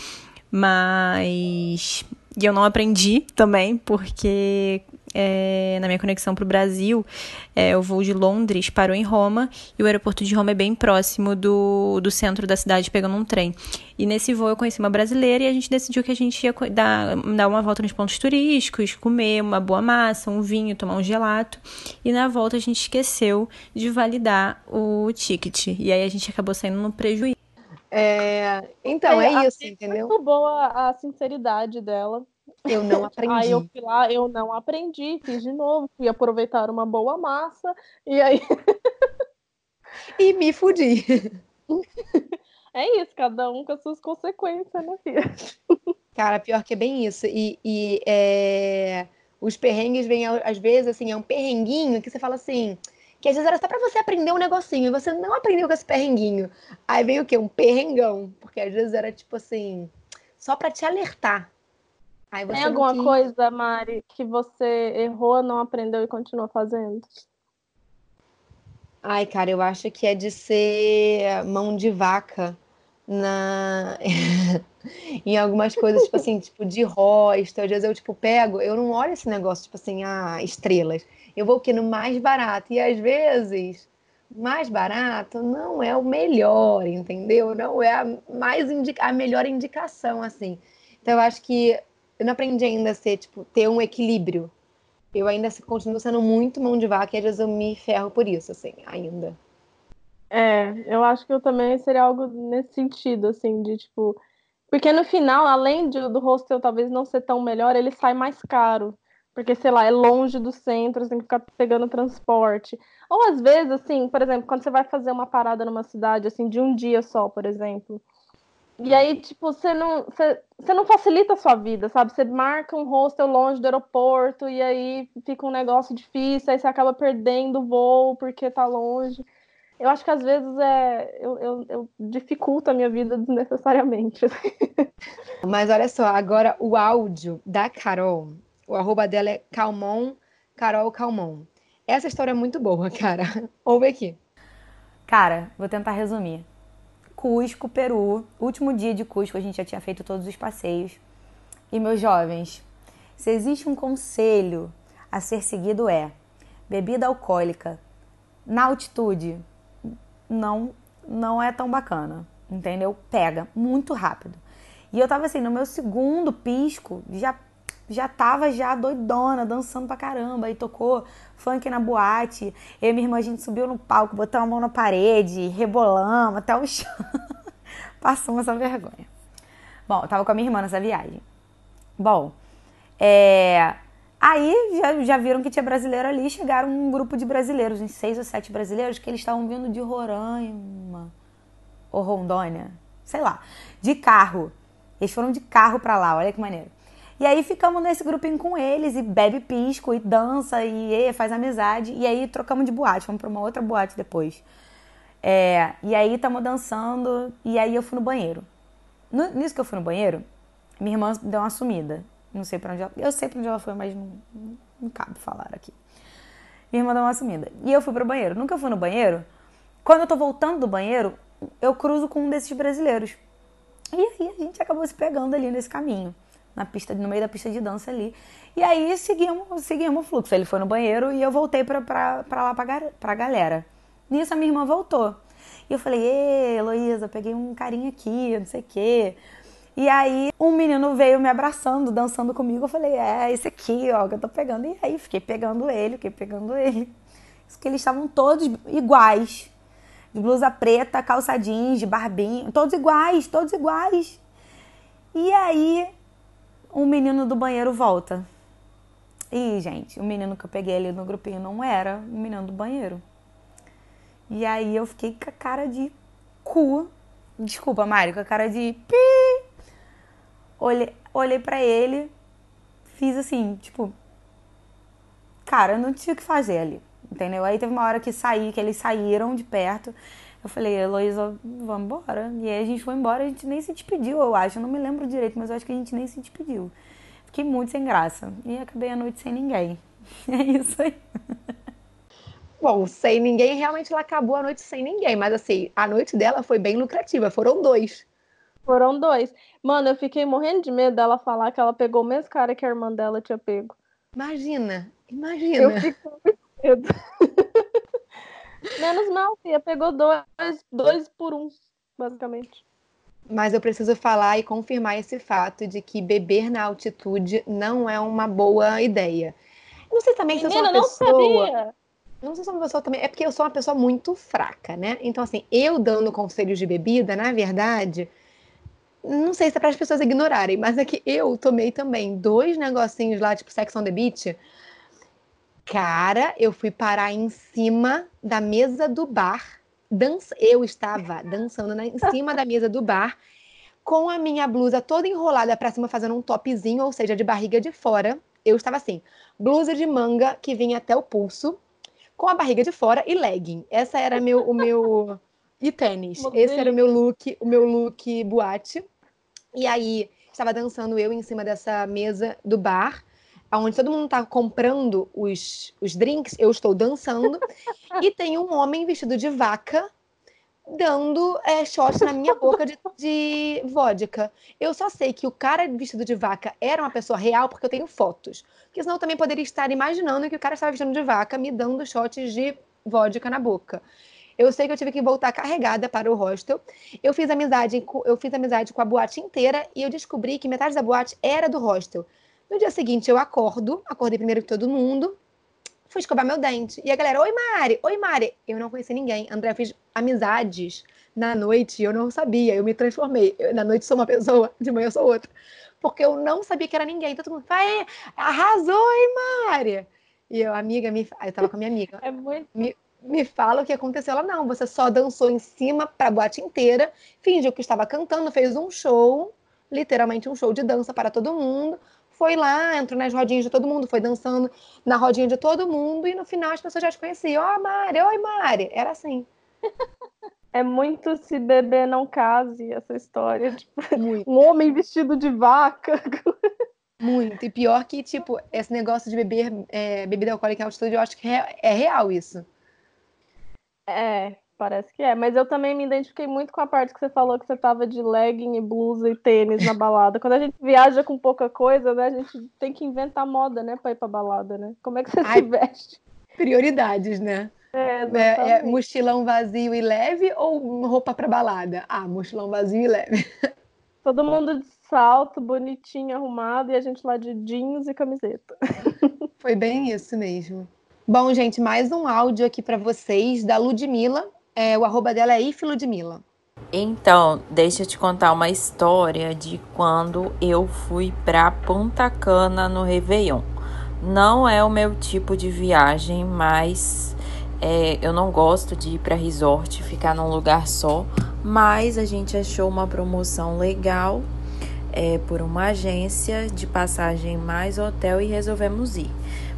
mas. E eu não aprendi também, porque é, na minha conexão para o Brasil, é, o voo de Londres parou em Roma e o aeroporto de Roma é bem próximo do, do centro da cidade, pegando um trem. E nesse voo eu conheci uma brasileira e a gente decidiu que a gente ia dar, dar uma volta nos pontos turísticos, comer uma boa massa, um vinho, tomar um gelato. E na volta a gente esqueceu de validar o ticket. E aí a gente acabou saindo no prejuízo. É, então, é, é isso, entendeu? Muito boa a sinceridade dela. Eu não aprendi. (laughs) Aí eu fui lá, eu não aprendi, fiz de novo, fui aproveitar uma boa massa, e aí. (laughs) e me fudi. (laughs) É isso, cada um com as suas consequências, né, filha? Cara, pior que é bem isso. E, e é... os perrengues vêm, às vezes, assim, é um perrenguinho que você fala assim. Que às vezes era só pra você aprender um negocinho, e você não aprendeu com esse perrenguinho. Aí vem o quê? Um perrengão. Porque às vezes era tipo assim, só pra te alertar. Tem alguma quis... coisa, Mari, que você errou, não aprendeu e continua fazendo? Ai, cara, eu acho que é de ser mão de vaca na (laughs) em algumas coisas, tipo assim, tipo de rosto. Às vezes eu tipo pego, eu não olho esse negócio, tipo assim, ah, estrelas. Eu vou o quê? No mais barato. E às vezes, mais barato não é o melhor, entendeu? Não é a mais indica a melhor indicação, assim. Então eu acho que eu não aprendi ainda a ser, tipo, ter um equilíbrio. Eu ainda continuo sendo muito mão de vaca e às vezes eu me ferro por isso, assim, ainda. É, eu acho que eu também seria algo nesse sentido, assim, de tipo. Porque no final, além de, do hostel talvez não ser tão melhor, ele sai mais caro. Porque, sei lá, é longe do centro, você tem que ficar pegando transporte. Ou às vezes, assim, por exemplo, quando você vai fazer uma parada numa cidade, assim, de um dia só, por exemplo. E aí, tipo, você não, você, você não facilita a sua vida, sabe? Você marca um hostel longe do aeroporto e aí fica um negócio difícil, aí você acaba perdendo o voo porque tá longe. Eu acho que às vezes é, eu, eu, eu dificulto a minha vida (laughs) desnecessariamente. Mas olha só, agora o áudio da Carol, o arroba dela é Calmon, Carol Calmon. Essa história é muito boa, (laughs) cara. Ouve aqui. Cara, vou tentar resumir. Cusco, Peru. Último dia de Cusco, a gente já tinha feito todos os passeios. E meus jovens, se existe um conselho a ser seguido é: bebida alcoólica na altitude não não é tão bacana, entendeu? Pega muito rápido. E eu tava assim, no meu segundo pisco, já já tava já doidona, dançando pra caramba. E tocou funk na boate. Eu e minha irmã, a gente subiu no palco, botou a mão na parede, rebolamos até o (laughs) chão. Passamos essa vergonha. Bom, eu tava com a minha irmã nessa viagem. Bom, é... Aí já, já viram que tinha brasileiro ali, chegaram um grupo de brasileiros, uns seis ou sete brasileiros, que eles estavam vindo de Roraima ou Rondônia. sei lá, de carro. Eles foram de carro pra lá, olha que maneiro. E aí ficamos nesse grupinho com eles e bebe pisco e dança e, e faz amizade. E aí trocamos de boate, fomos pra uma outra boate depois. É, e aí estamos dançando e aí eu fui no banheiro. No, nisso que eu fui no banheiro, minha irmã deu uma sumida. Não sei pra onde ela. Eu sei pra onde ela foi, mas não, não, não cabe falar aqui. Minha irmã deu uma sumida. E eu fui pro banheiro. Nunca fui no banheiro. Quando eu tô voltando do banheiro, eu cruzo com um desses brasileiros. E aí a gente acabou se pegando ali nesse caminho na pista, no meio da pista de dança ali. E aí seguimos, seguimos o fluxo. Ele foi no banheiro e eu voltei pra, pra, pra lá pra, pra galera. Nisso a minha irmã voltou. E eu falei, Ê, Heloísa, peguei um carinha aqui, não sei o quê. E aí um menino veio me abraçando, dançando comigo. Eu falei, é, esse aqui, ó, que eu tô pegando. E aí fiquei pegando ele, fiquei pegando ele. Isso que eles estavam todos iguais. De blusa preta, calça jeans, barbinho, todos iguais, todos iguais. E aí um menino do banheiro volta. E, gente, o menino que eu peguei ali no grupinho não era o menino do banheiro. E aí eu fiquei com a cara de cu. Desculpa, Mário, com a cara de pi. Olhei, olhei para ele, fiz assim, tipo. Cara, não tinha o que fazer ali. Entendeu? Aí teve uma hora que saí, que eles saíram de perto. Eu falei, Heloísa, vamos embora. E aí a gente foi embora, a gente nem se despediu, eu acho. Eu não me lembro direito, mas eu acho que a gente nem se despediu. Fiquei muito sem graça. E acabei a noite sem ninguém. (laughs) É isso aí. Bom, sem ninguém, realmente ela acabou a noite sem ninguém. Mas assim, a noite dela foi bem lucrativa. Foram dois. Foram dois. Mano, eu fiquei morrendo de medo dela falar que ela pegou o mesmo cara que a irmã dela tinha pego. Imagina, imagina. Eu fico com medo. (laughs) Menos mal, Fia. Pegou dois, dois por um, basicamente. Mas eu preciso falar e confirmar esse fato de que beber na altitude não é uma boa ideia. Não sei também se eu sou uma pessoa. Não, não sei se eu sou uma pessoa também. É porque eu sou uma pessoa muito fraca, né? Então, assim, eu dando conselhos de bebida, na verdade, não sei se é para as pessoas ignorarem, mas é que eu tomei também dois negocinhos lá, tipo Sex on the Beach, Cara, eu fui parar em cima da mesa do bar. Dança... Eu estava dançando na... em cima da mesa do bar, com a minha blusa toda enrolada para cima, fazendo um topzinho, ou seja, de barriga de fora. Eu estava assim, blusa de manga que vinha até o pulso, com a barriga de fora e legging. Essa era meu, o meu e tênis. Esse era o meu look, o meu look boate. E aí estava dançando eu em cima dessa mesa do bar onde todo mundo está comprando os, os drinks, eu estou dançando, (laughs) e tem um homem vestido de vaca dando é, shot na minha boca de, de vodka. Eu só sei que o cara vestido de vaca era uma pessoa real porque eu tenho fotos. Porque senão eu também poderia estar imaginando que o cara estava vestido de vaca me dando shots de vodka na boca. Eu sei que eu tive que voltar carregada para o hostel. Eu fiz amizade, eu fiz amizade com a boate inteira e eu descobri que metade da boate era do hostel. No dia seguinte eu acordo, acordei primeiro que todo mundo, fui escovar meu dente. E a galera, oi Mari, oi Mari. Eu não conheci ninguém. André, eu fiz amizades na noite, eu não sabia, eu me transformei. Eu, na noite sou uma pessoa, de manhã eu sou outra. Porque eu não sabia que era ninguém. Então, todo mundo, vai, arrasou, hein, Mari? E eu, amiga, me... eu tava com a minha amiga. É muito... Me, me fala o que aconteceu. Ela, não, você só dançou em cima pra boate inteira, fingiu que estava cantando, fez um show, literalmente um show de dança para todo mundo foi lá, entrou nas rodinhas de todo mundo, foi dançando na rodinha de todo mundo e no final as pessoas já te conheciam. Ó, oh, Mari, oi, Mari. Era assim. É muito se beber não case essa história. Tipo, um homem vestido de vaca. Muito. E pior que, tipo, esse negócio de beber é, bebida alcoólica em altitude, eu acho que é, é real isso. É, Parece que é, mas eu também me identifiquei muito com a parte que você falou que você tava de legging e blusa e tênis na balada. Quando a gente viaja com pouca coisa, né, a gente tem que inventar moda, né, pra ir pra balada, né? Como é que você Ai, se veste? Prioridades, né? É, é, é, mochilão vazio e leve ou roupa pra balada? Ah, mochilão vazio e leve. (laughs) Todo mundo de salto, bonitinho, arrumado, e a gente lá de jeans e camiseta. (laughs) Foi bem isso mesmo. Bom, gente, mais um áudio aqui para vocês da Ludmilla, é, o arroba dela é ifludmila. Então, deixa eu te contar uma história de quando eu fui pra Punta Cana no Réveillon. Não é o meu tipo de viagem, mas é, eu não gosto de ir para resort, ficar num lugar só. mas a gente achou uma promoção legal é, por uma agência de passagem mais hotel e resolvemos ir.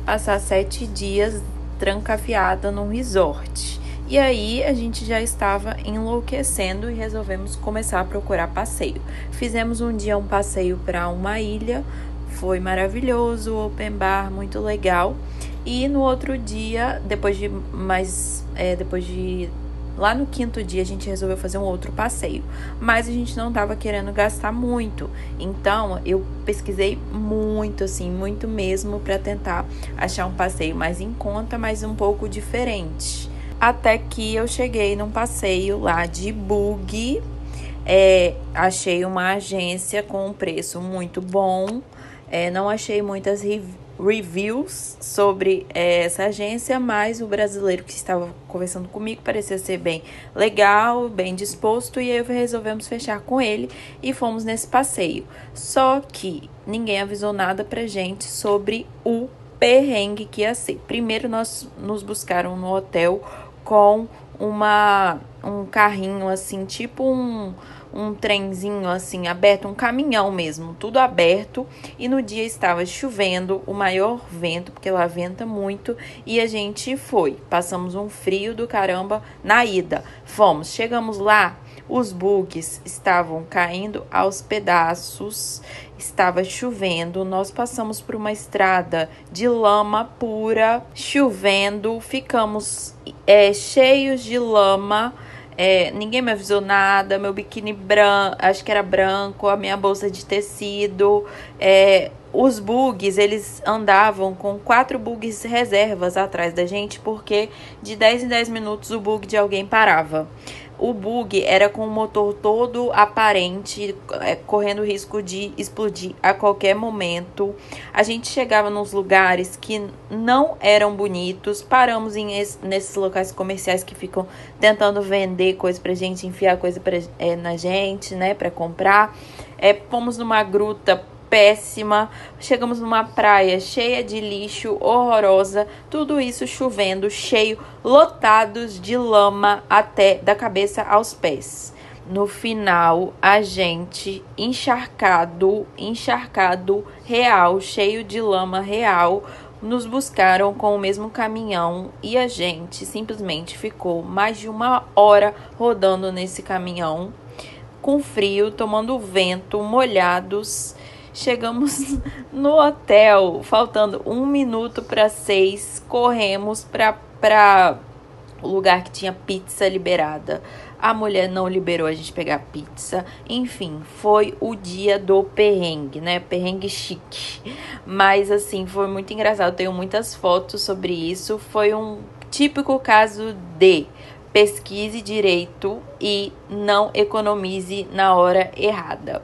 Passar sete dias trancafiada num resort. E aí a gente já estava enlouquecendo e resolvemos começar a procurar passeio. Fizemos um dia um passeio para uma ilha, foi maravilhoso, open bar, muito legal. E no outro dia, depois de mais, é, depois de lá no quinto dia a gente resolveu fazer um outro passeio, mas a gente não estava querendo gastar muito. Então eu pesquisei muito, assim, muito mesmo para tentar achar um passeio mais em conta, mas um pouco diferente até que eu cheguei num passeio lá de bug. É, achei uma agência com um preço muito bom. É, não achei muitas reviews sobre é, essa agência, mas o brasileiro que estava conversando comigo parecia ser bem legal, bem disposto, e aí resolvemos fechar com ele e fomos nesse passeio. Só que ninguém avisou nada pra gente sobre o perrengue que ia ser. Primeiro, nós nos buscaram no hotel com uma um carrinho assim, tipo um um trenzinho assim aberto, um caminhão mesmo, tudo aberto. E no dia estava chovendo, o maior vento, porque lá venta muito, e a gente foi. Passamos um frio do caramba na ida. Fomos, chegamos lá, os bugs estavam caindo aos pedaços, estava chovendo. Nós passamos por uma estrada de lama pura, chovendo, ficamos é, cheios de lama. É, ninguém me avisou nada. Meu biquíni branco, acho que era branco, a minha bolsa de tecido. É, os bugs, eles andavam com quatro bugs reservas atrás da gente, porque de 10 em 10 minutos o bug de alguém parava. O bug era com o motor todo aparente, é, correndo risco de explodir a qualquer momento. A gente chegava nos lugares que não eram bonitos, paramos em nesses locais comerciais que ficam tentando vender coisa pra gente, enfiar coisa pra, é, na gente, né, pra comprar. É, fomos numa gruta péssima. Chegamos numa praia cheia de lixo, horrorosa, tudo isso chovendo, cheio, lotados de lama até da cabeça aos pés. No final, a gente encharcado, encharcado real, cheio de lama real, nos buscaram com o mesmo caminhão e a gente simplesmente ficou mais de uma hora rodando nesse caminhão, com frio, tomando vento, molhados Chegamos (laughs) no hotel, faltando um minuto para seis, corremos para o lugar que tinha pizza liberada. A mulher não liberou a gente pegar pizza. Enfim, foi o dia do perrengue, né? Perrengue chique. Mas assim, foi muito engraçado. Tenho muitas fotos sobre isso. Foi um típico caso de pesquise direito e não economize na hora errada.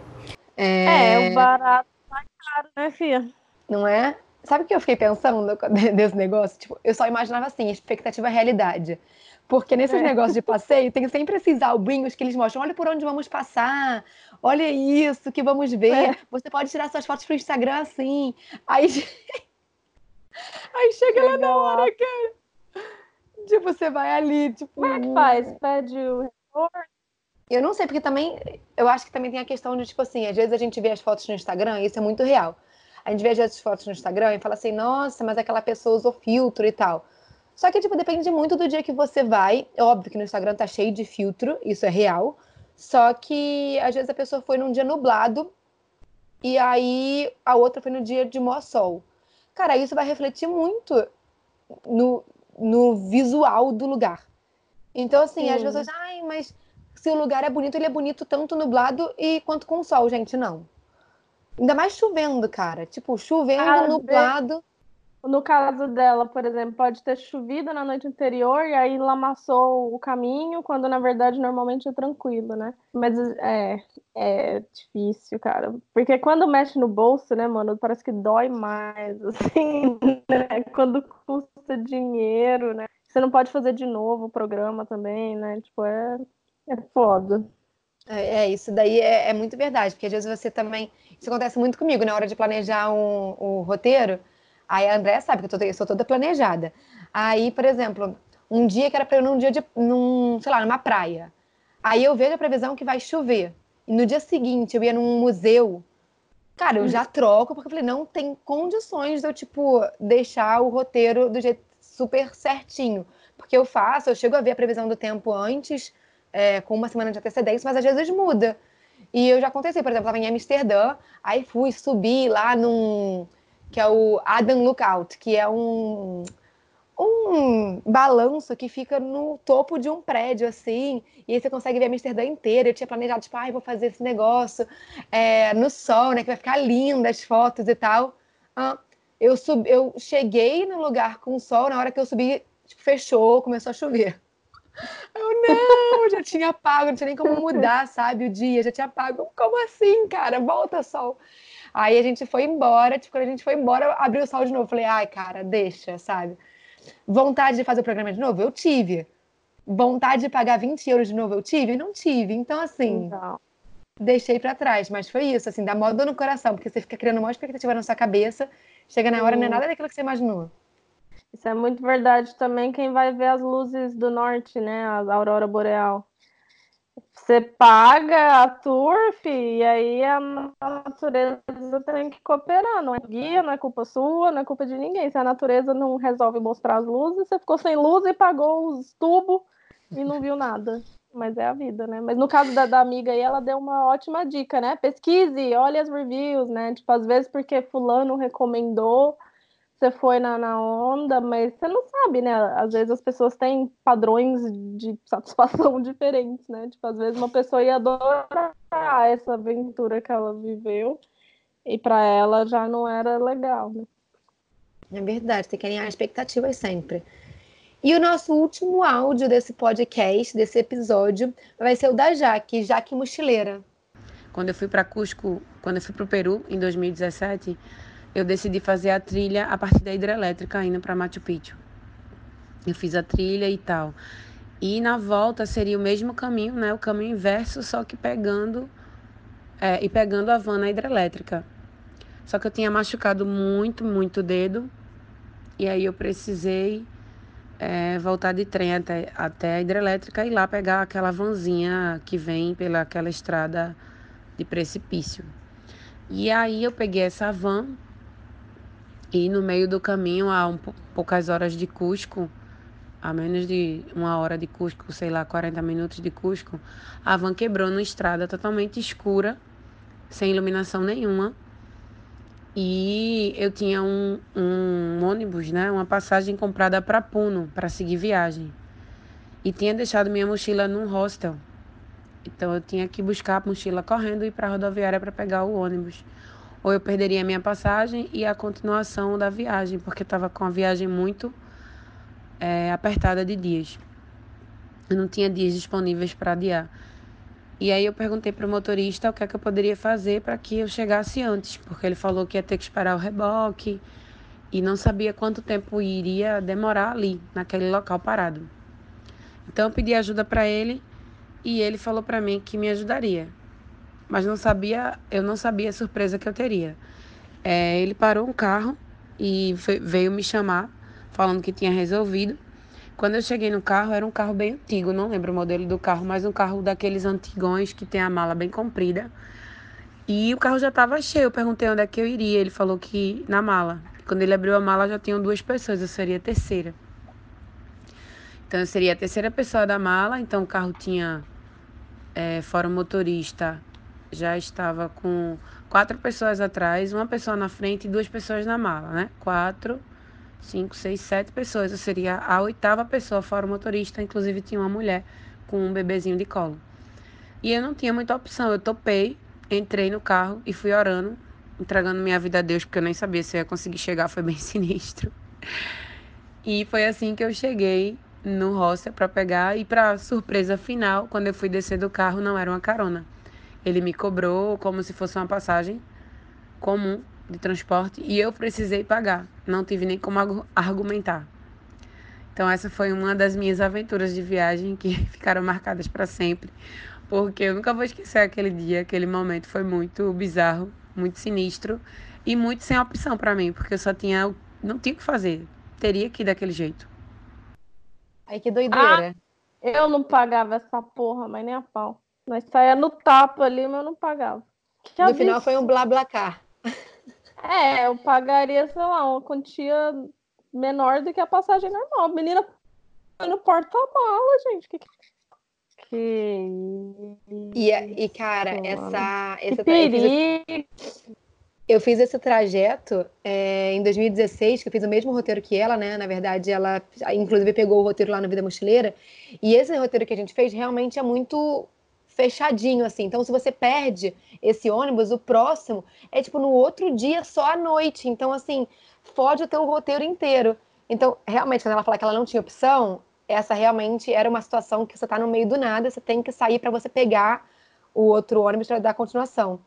É, é o barato tá caro, né, Fia? Não é? Sabe o que eu fiquei pensando (laughs) desse negócio? Tipo, eu só imaginava assim, expectativa realidade. Porque nesses é. negócios de passeio tem sempre esses albinhos que eles mostram. Olha por onde vamos passar. Olha isso que vamos ver. É. Você pode tirar suas fotos pro Instagram assim. Aí, (laughs) aí chega, chega lá na hora, cara. Tipo, você vai ali, tipo. Como é que faz? Pede o retorno? Eu não sei, porque também eu acho que também tem a questão de, tipo assim, às vezes a gente vê as fotos no Instagram, e isso é muito real. A gente vê às vezes as fotos no Instagram e fala assim, nossa, mas aquela pessoa usou filtro e tal. Só que, tipo, depende muito do dia que você vai. É óbvio que no Instagram tá cheio de filtro, isso é real. Só que às vezes a pessoa foi num dia nublado e aí a outra foi no dia de maior sol. Cara, isso vai refletir muito no, no visual do lugar. Então, assim, Sim. às vezes, ai, mas se o lugar é bonito, ele é bonito tanto nublado e quanto com sol, gente, não. Ainda mais chovendo, cara. Tipo, chovendo, ah, nublado. No caso dela, por exemplo, pode ter chovido na noite anterior e aí lamaçou o caminho, quando na verdade normalmente é tranquilo, né? Mas é, é difícil, cara. Porque quando mexe no bolso, né, mano, parece que dói mais, (laughs) assim, né? Quando custa dinheiro, né? Você não pode fazer de novo o programa também, né? Tipo, é, é foda. É, é isso daí é, é, muito verdade, porque às vezes você também. Isso acontece muito comigo na hora de planejar um, um roteiro. Aí a André sabe que eu, tô, eu sou toda planejada. Aí, por exemplo, um dia que era para ir num dia de. Num, sei lá, numa praia. Aí eu vejo a previsão que vai chover. E no dia seguinte eu ia num museu. Cara, eu já troco, porque eu falei, não tem condições de eu, tipo, deixar o roteiro do jeito super certinho. Porque eu faço, eu chego a ver a previsão do tempo antes, é, com uma semana de antecedência, mas às vezes muda. E eu já aconteci, por exemplo, estava em Amsterdã, aí fui subir lá num. que é o Adam Lookout, que é um um balanço que fica no topo de um prédio, assim, e aí você consegue ver Amsterdã inteira. Eu tinha planejado, tipo, ah, vou fazer esse negócio é, no sol, né, que vai ficar linda as fotos e tal. Ah, eu, sub, eu cheguei no lugar com sol, na hora que eu subi, tipo, fechou, começou a chover. Eu não, já tinha pago, não tinha nem como mudar, sabe, o dia, já tinha pago. Como assim, cara? Volta sol. Aí a gente foi embora, tipo, quando a gente foi embora, abriu o sol de novo. Falei, ai, cara, deixa, sabe? Vontade de fazer o programa de novo? Eu tive. Vontade de pagar 20 euros de novo? Eu tive? Não tive. Então, assim, então. deixei para trás. Mas foi isso, assim, dá moda no coração, porque você fica criando uma expectativa na sua cabeça, chega na hora, não é nada daquilo que você imaginou. Isso é muito verdade também quem vai ver as luzes do norte, né? A aurora boreal. Você paga a turf e aí a natureza tem que cooperar. Não é guia, não é culpa sua, não é culpa de ninguém. Se a natureza não resolve mostrar as luzes, você ficou sem luz e pagou os tubos e não viu nada. Mas é a vida, né? Mas no caso da, da amiga aí, ela deu uma ótima dica, né? Pesquise, olhe as reviews, né? Tipo, às vezes porque fulano recomendou, você foi na, na onda, mas você não sabe, né? Às vezes as pessoas têm padrões de (laughs) satisfação diferentes, né? Tipo, às vezes uma pessoa ia adorar essa aventura que ela viveu e para ela já não era legal, né? É verdade, tem que alinhar expectativas sempre. E o nosso último áudio desse podcast, desse episódio, vai ser o da Jaque, Jaque Mochileira. Quando eu fui para Cusco, quando eu fui para o Peru em 2017, eu decidi fazer a trilha a partir da hidrelétrica indo para Machu Picchu. Eu fiz a trilha e tal. E na volta seria o mesmo caminho, né? O caminho inverso, só que pegando é, e pegando a van na hidrelétrica. Só que eu tinha machucado muito, muito o dedo. E aí eu precisei é, voltar de trem até, até a hidrelétrica e lá pegar aquela vanzinha que vem pela aquela estrada de precipício. E aí eu peguei essa van e no meio do caminho, a um, poucas horas de Cusco, a menos de uma hora de Cusco, sei lá, 40 minutos de Cusco, a van quebrou numa estrada totalmente escura, sem iluminação nenhuma. E eu tinha um, um ônibus, né, uma passagem comprada para Puno, para seguir viagem. E tinha deixado minha mochila num hostel. Então eu tinha que buscar a mochila correndo e ir para a rodoviária para pegar o ônibus ou eu perderia a minha passagem e a continuação da viagem, porque estava com a viagem muito é, apertada de dias. Eu não tinha dias disponíveis para adiar. E aí eu perguntei para o motorista o que é que eu poderia fazer para que eu chegasse antes, porque ele falou que ia ter que esperar o reboque e não sabia quanto tempo iria demorar ali, naquele local parado. Então eu pedi ajuda para ele e ele falou para mim que me ajudaria mas não sabia, eu não sabia a surpresa que eu teria. É, ele parou um carro e veio me chamar, falando que tinha resolvido. Quando eu cheguei no carro, era um carro bem antigo, não lembro o modelo do carro, mas um carro daqueles antigões que tem a mala bem comprida. E o carro já estava cheio. Eu perguntei onde é que eu iria. Ele falou que na mala. Quando ele abriu a mala, já tinham duas pessoas, eu seria a terceira. Então, eu seria a terceira pessoa da mala. Então, o carro tinha, é, fora o motorista, já estava com quatro pessoas atrás, uma pessoa na frente e duas pessoas na mala, né? Quatro, cinco, seis, sete pessoas. Eu seria a oitava pessoa fora o motorista, inclusive tinha uma mulher com um bebezinho de colo. E eu não tinha muita opção. Eu topei, entrei no carro e fui orando, entregando minha vida a Deus, porque eu nem sabia se eu ia conseguir chegar, foi bem (laughs) sinistro. E foi assim que eu cheguei no hostel para pegar e para surpresa final, quando eu fui descer do carro, não era uma carona. Ele me cobrou como se fosse uma passagem comum de transporte e eu precisei pagar. Não tive nem como argumentar. Então essa foi uma das minhas aventuras de viagem que (laughs) ficaram marcadas para sempre, porque eu nunca vou esquecer aquele dia, aquele momento foi muito bizarro, muito sinistro e muito sem opção para mim, porque eu só tinha não tinha o que fazer, teria que ir daquele jeito. Ai que doideira. Ah, Eu não pagava essa porra, mas nem a pau. Nós saía no tapa ali, mas eu não pagava. Que no final foi um blá blá car. É, eu pagaria, sei lá, uma quantia menor do que a passagem normal. A menina no porta-mala, gente. Que, que... E, e cara, essa. essa que perigo. Eu fiz esse trajeto é, em 2016, que eu fiz o mesmo roteiro que ela, né? Na verdade, ela inclusive pegou o roteiro lá no Vida Mochileira. E esse roteiro que a gente fez realmente é muito fechadinho, assim. Então, se você perde esse ônibus, o próximo é tipo no outro dia, só à noite. Então, assim, fode o teu roteiro inteiro. Então, realmente, quando ela fala que ela não tinha opção, essa realmente era uma situação que você tá no meio do nada, você tem que sair para você pegar o outro ônibus para dar continuação.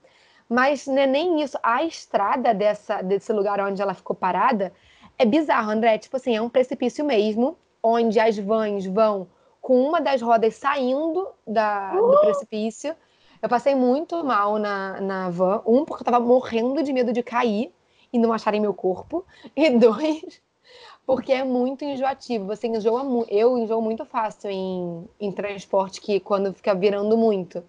Mas não é nem isso. A estrada dessa, desse lugar onde ela ficou parada é bizarro, André. Tipo assim, é um precipício mesmo, onde as vans vão com uma das rodas saindo da, uh! do precipício. Eu passei muito mal na, na van. Um, porque eu tava morrendo de medo de cair e não acharem meu corpo. (laughs) E dois, porque é muito enjoativo. Você enjoa muito. Eu enjoo muito fácil em, em transporte que quando fica virando muito.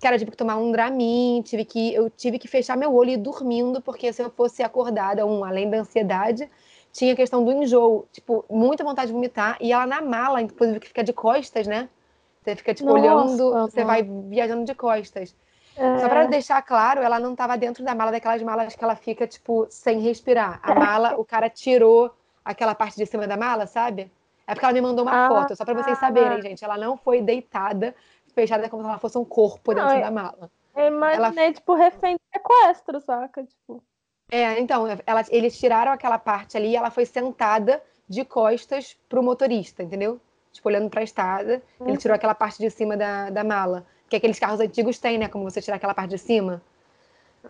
Cara, eu tive que tomar um Dramin, tive que, eu tive que fechar meu olho e ir dormindo, porque se eu fosse acordada, um, além da ansiedade, tinha a questão do enjoo, tipo, muita vontade de vomitar, e ela na mala, inclusive, que fica de costas, né? Você fica, tipo, Nossa, olhando, você vai viajando de costas. É. Só para deixar claro, ela não estava dentro da mala, daquelas malas que ela fica, tipo, sem respirar. A mala, o cara tirou aquela parte de cima da mala, sabe? É porque ela me mandou uma ah, foto, só para vocês saberem, gente. Ela não foi deitada, fechada como se ela fosse um corpo dentro não, da mala. Eu imaginei, ela... tipo, refém de sequestro, saca? Tipo. É, então, ela, eles tiraram aquela parte ali e ela foi sentada de costas pro motorista, entendeu? Tipo, olhando pra estrada. Uhum. Ele tirou aquela parte de cima da, da mala. Que aqueles carros antigos têm, né? Como você tirar aquela parte de cima.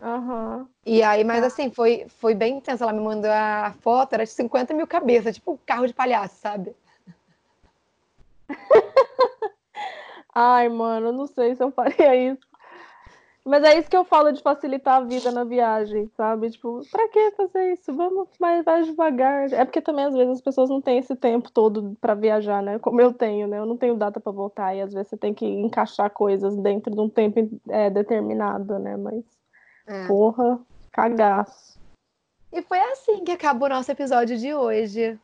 Uhum. E aí, mas assim, foi, foi bem intenso. Ela me mandou a foto, era de 50 mil cabeças, tipo um carro de palhaço, sabe? (laughs) Ai, mano, não sei se eu faria isso. Mas é isso que eu falo de facilitar a vida na viagem, sabe? Tipo, pra que fazer isso? Vamos mais, mais devagar. É porque também às vezes as pessoas não têm esse tempo todo para viajar, né? Como eu tenho, né? Eu não tenho data para voltar e às vezes você tem que encaixar coisas dentro de um tempo é, determinado, né? Mas, é. porra, cagaço. E foi assim que acaba o nosso episódio de hoje.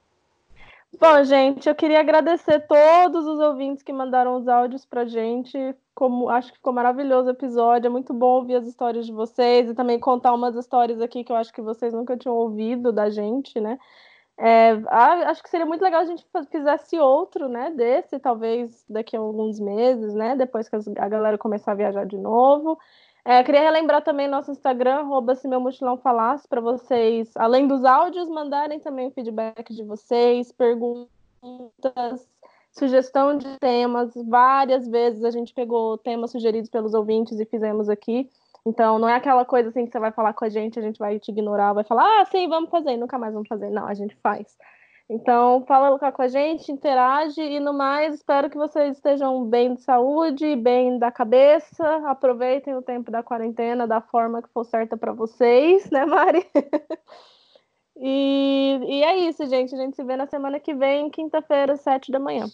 Bom, gente, eu queria agradecer todos os ouvintes que mandaram os áudios pra gente. Como acho que ficou maravilhoso o episódio. É muito bom ouvir as histórias de vocês e também contar umas histórias aqui que eu acho que vocês nunca tinham ouvido da gente, né? É, acho que seria muito legal a gente fizesse outro, né? Desse, talvez daqui a alguns meses, né? Depois que a galera começar a viajar de novo. É, queria relembrar também nosso Instagram, arroba se meu mochilão falasse, para vocês, além dos áudios, mandarem também o feedback de vocês, perguntas, sugestão de temas. Várias vezes a gente pegou temas sugeridos pelos ouvintes e fizemos aqui. Então, não é aquela coisa assim que você vai falar com a gente, a gente vai te ignorar, vai falar, ah, sim, vamos fazer, nunca mais vamos fazer. Não, a gente faz. Então, fala com a gente, interage e no mais, espero que vocês estejam bem de saúde, bem da cabeça. Aproveitem o tempo da quarentena da forma que for certa para vocês, né, Mari? (laughs) e, e é isso, gente. A gente se vê na semana que vem, quinta-feira, sete da manhã.